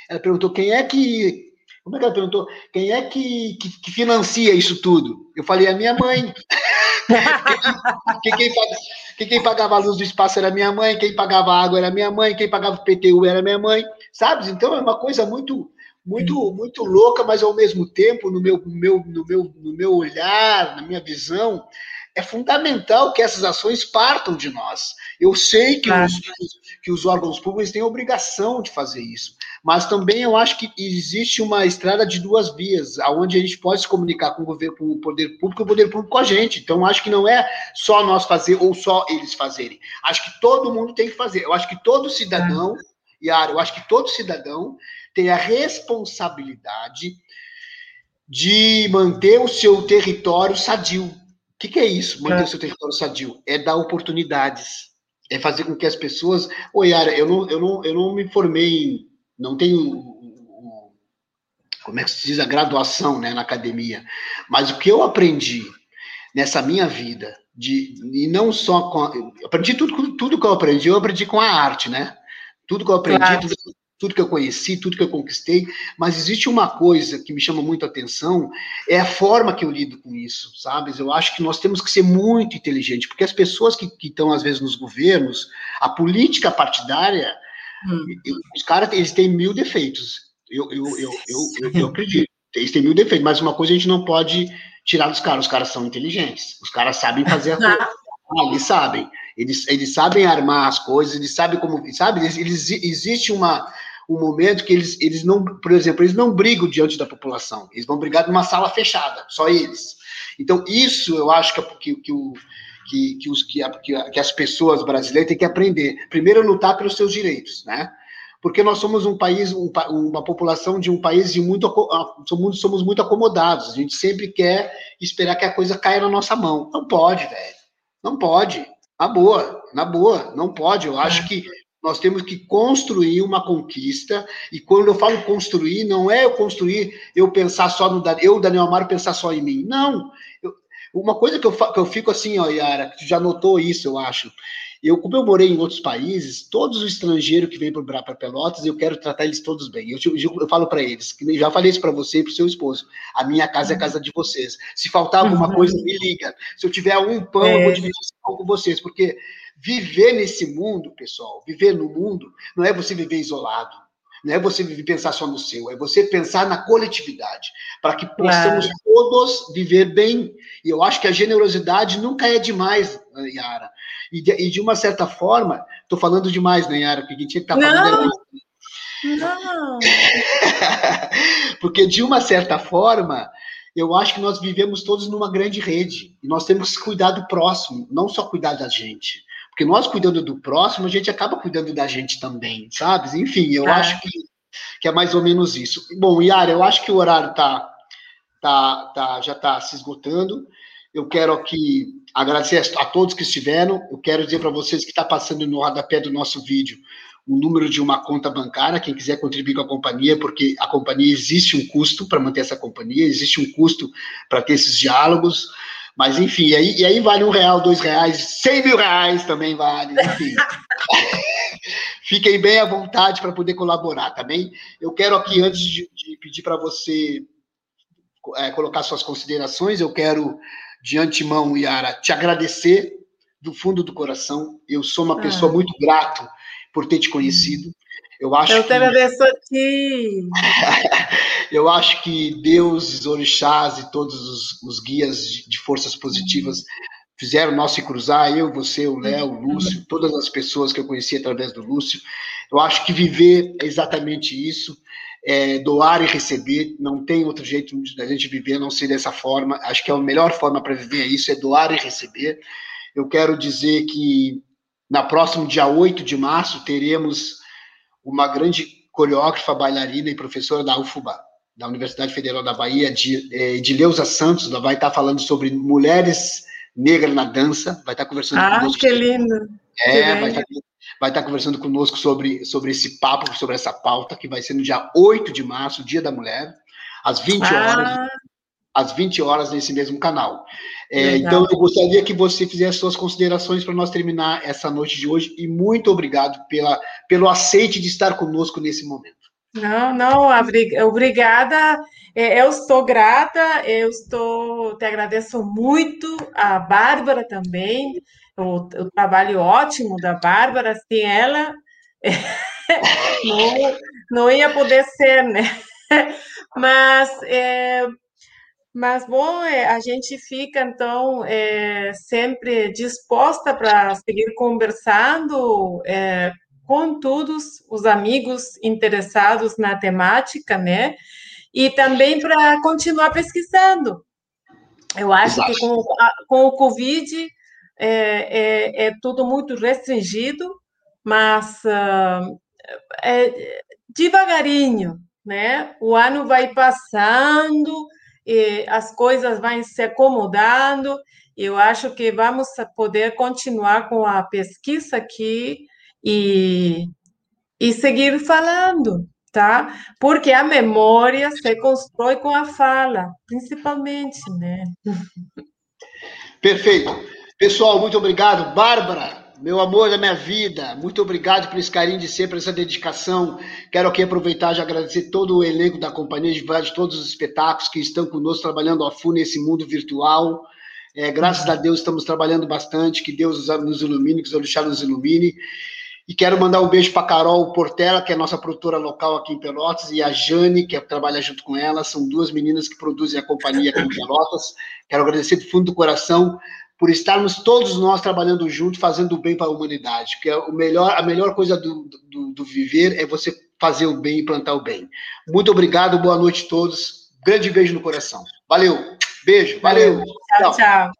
Ela perguntou quem é que. Como é que ela perguntou? Quem é que, que, que financia isso tudo? Eu falei, a minha mãe. Quem, quem, quem, quem, pagava a luz do espaço era minha mãe, quem pagava a água era minha mãe, quem pagava o PTU era minha mãe, sabe? Então é uma coisa muito muito muito louca, mas ao mesmo tempo, no meu, meu, no meu, no meu olhar, na minha visão, é fundamental que essas ações partam de nós. Eu sei que, os, que os órgãos públicos têm a obrigação de fazer isso, mas também eu acho que existe uma estrada de duas vias, aonde a gente pode se comunicar com o governo, com o poder público e o poder público com a gente. Então, acho que não é só nós fazer ou só eles fazerem. Acho que todo mundo tem que fazer. Eu acho que todo cidadão, Yara, eu acho que todo cidadão tem a responsabilidade de manter o seu território sadio. O que, que é isso, manter é. o seu território sadio? É dar oportunidades é fazer com que as pessoas. Oi, Yara, eu não, eu não, eu não me formei, não tenho. Como é que se diz a graduação né, na academia? Mas o que eu aprendi nessa minha vida, de, e não só com. A, aprendi tudo, tudo que eu aprendi, eu aprendi com a arte, né? Tudo que eu aprendi, claro. tudo, tudo que eu conheci, tudo que eu conquistei, mas existe uma coisa que me chama muito a atenção, é a forma que eu lido com isso, sabe? Eu acho que nós temos que ser muito inteligentes, porque as pessoas que, que estão, às vezes, nos governos, a política partidária, hum. os caras, eles têm mil defeitos, eu, eu, eu, eu, eu, acredito, eles têm mil defeitos, mas uma coisa a gente não pode tirar dos caras, os caras são inteligentes, os caras sabem fazer a coisa, [laughs] eles sabem, eles, eles sabem armar as coisas, eles sabem como, sabe, eles, eles existe uma um momento que eles, eles não, por exemplo, eles não brigam diante da população, eles vão brigar numa sala fechada, só eles. Então, isso eu acho que, que, que, o, que, que, os, que, que as pessoas brasileiras têm que aprender. Primeiro, lutar pelos seus direitos, né? Porque nós somos um país, um, uma população de um país de muito, somos, muito acomodados. A gente sempre quer esperar que a coisa caia na nossa mão. Não pode, velho. Não pode. Na boa, na boa, não pode. Eu acho que nós temos que construir uma conquista, e quando eu falo construir, não é eu construir, eu pensar só no eu, Daniel Amaro, pensar só em mim. Não. Eu, uma coisa que eu, que eu fico assim, ó, Yara, que tu já notou isso, eu acho. Eu, como eu morei em outros países, todos os estrangeiros que vêm para Pelotas, eu quero tratar eles todos bem. Eu, eu, eu falo para eles, que já falei isso para você e para o seu esposo. A minha casa é a casa de vocês. Se faltar alguma uhum. coisa, me liga. Se eu tiver um pão, é. eu vou dividir com vocês, porque Viver nesse mundo, pessoal, viver no mundo, não é você viver isolado, não é você pensar só no seu, é você pensar na coletividade, para que possamos claro. todos viver bem. E eu acho que a generosidade nunca é demais. Yara. E de, e de uma certa forma, estou falando demais, né, Yara? Porque a gente está falando. Não! Não! [laughs] Porque de uma certa forma, eu acho que nós vivemos todos numa grande rede. E nós temos que cuidar do próximo, não só cuidar da gente. Porque nós cuidando do próximo, a gente acaba cuidando da gente também, sabe? Enfim, eu acho que, que é mais ou menos isso. Bom, Yara, eu acho que o horário tá, tá, tá, já está se esgotando. Eu quero aqui agradecer a todos que estiveram. Eu quero dizer para vocês que está passando no rodapé do nosso vídeo o número de uma conta bancária, quem quiser contribuir com a companhia, porque a companhia existe um custo para manter essa companhia, existe um custo para ter esses diálogos, mas enfim, e aí, e aí vale um real, dois reais, cem mil reais também vale, enfim. [laughs] Fiquem bem à vontade para poder colaborar, tá bem? Eu quero aqui, antes de, de pedir para você é, colocar suas considerações, eu quero, de antemão, Yara, te agradecer do fundo do coração. Eu sou uma ah. pessoa muito grato por ter te conhecido. Eu acho Eu te agradeço a ti. eu acho que Deus, os orixás e todos os, os guias de, de, forças positivas fizeram nós se cruzar, eu, você, o Léo, o Lúcio, todas as pessoas que eu conheci através do Lúcio. Eu acho que viver é exatamente isso. É, doar e receber, não tem outro jeito da gente viver a não ser dessa forma. Acho que é a melhor forma para viver é isso, é doar e receber. Eu quero dizer que na próximo dia 8 de março, teremos uma grande coreógrafa, bailarina e professora da UFBA, da Universidade Federal da Bahia, de, é, de Leusa Santos, ela vai estar falando sobre mulheres negras na dança, vai estar conversando ah, conosco. Ah, que lindo! É, vai estar, vai estar conversando conosco sobre, sobre esse papo, sobre essa pauta, que vai ser no dia 8 de março, Dia da Mulher, às 20 ah. horas às 20 horas nesse mesmo canal. É, então, eu gostaria que você fizesse suas considerações para nós terminar essa noite de hoje e muito obrigado pela, pelo aceite de estar conosco nesse momento. Não, não, obrigada. É, eu estou grata, eu estou, te agradeço muito, a Bárbara também, o, o trabalho ótimo da Bárbara, sem ela, [laughs] não, não ia poder ser, né? Mas é, mas, bom, é, a gente fica, então, é, sempre disposta para seguir conversando é, com todos os amigos interessados na temática, né? E também para continuar pesquisando. Eu acho Exato. que com, com, o Covid é, é, é, tudo muito restringido, mas uh, é, devagarinho, né? O ano vai passando, as coisas vão se acomodando. Eu acho que vamos poder continuar com a pesquisa aqui e, e seguir falando, tá? Porque a memória se constrói com a fala, principalmente, né? [laughs] Perfeito. Pessoal, muito obrigado. Bárbara, meu amor da minha vida, muito obrigado por esse carinho de sempre, essa dedicação. Quero aqui aproveitar e agradecer todo o elenco da companhia de de todos os espetáculos que estão conosco trabalhando a fundo nesse mundo virtual. É, graças a Deus estamos trabalhando bastante, que Deus nos ilumine, que os orixás nos ilumine. E quero mandar um beijo para Carol Portela, que é nossa produtora local aqui em Pelotas, e a Jane, que trabalha junto com ela. São duas meninas que produzem a companhia aqui em Pelotas. Quero agradecer do fundo do coração por estarmos todos nós trabalhando juntos, fazendo o bem para a humanidade. Porque o melhor, a melhor coisa do, do, do, viver é você fazer o bem e plantar o bem. Muito obrigado, boa noite a todos. Grande beijo no coração. Valeu, beijo, valeu. Tchau, tchau. tchau.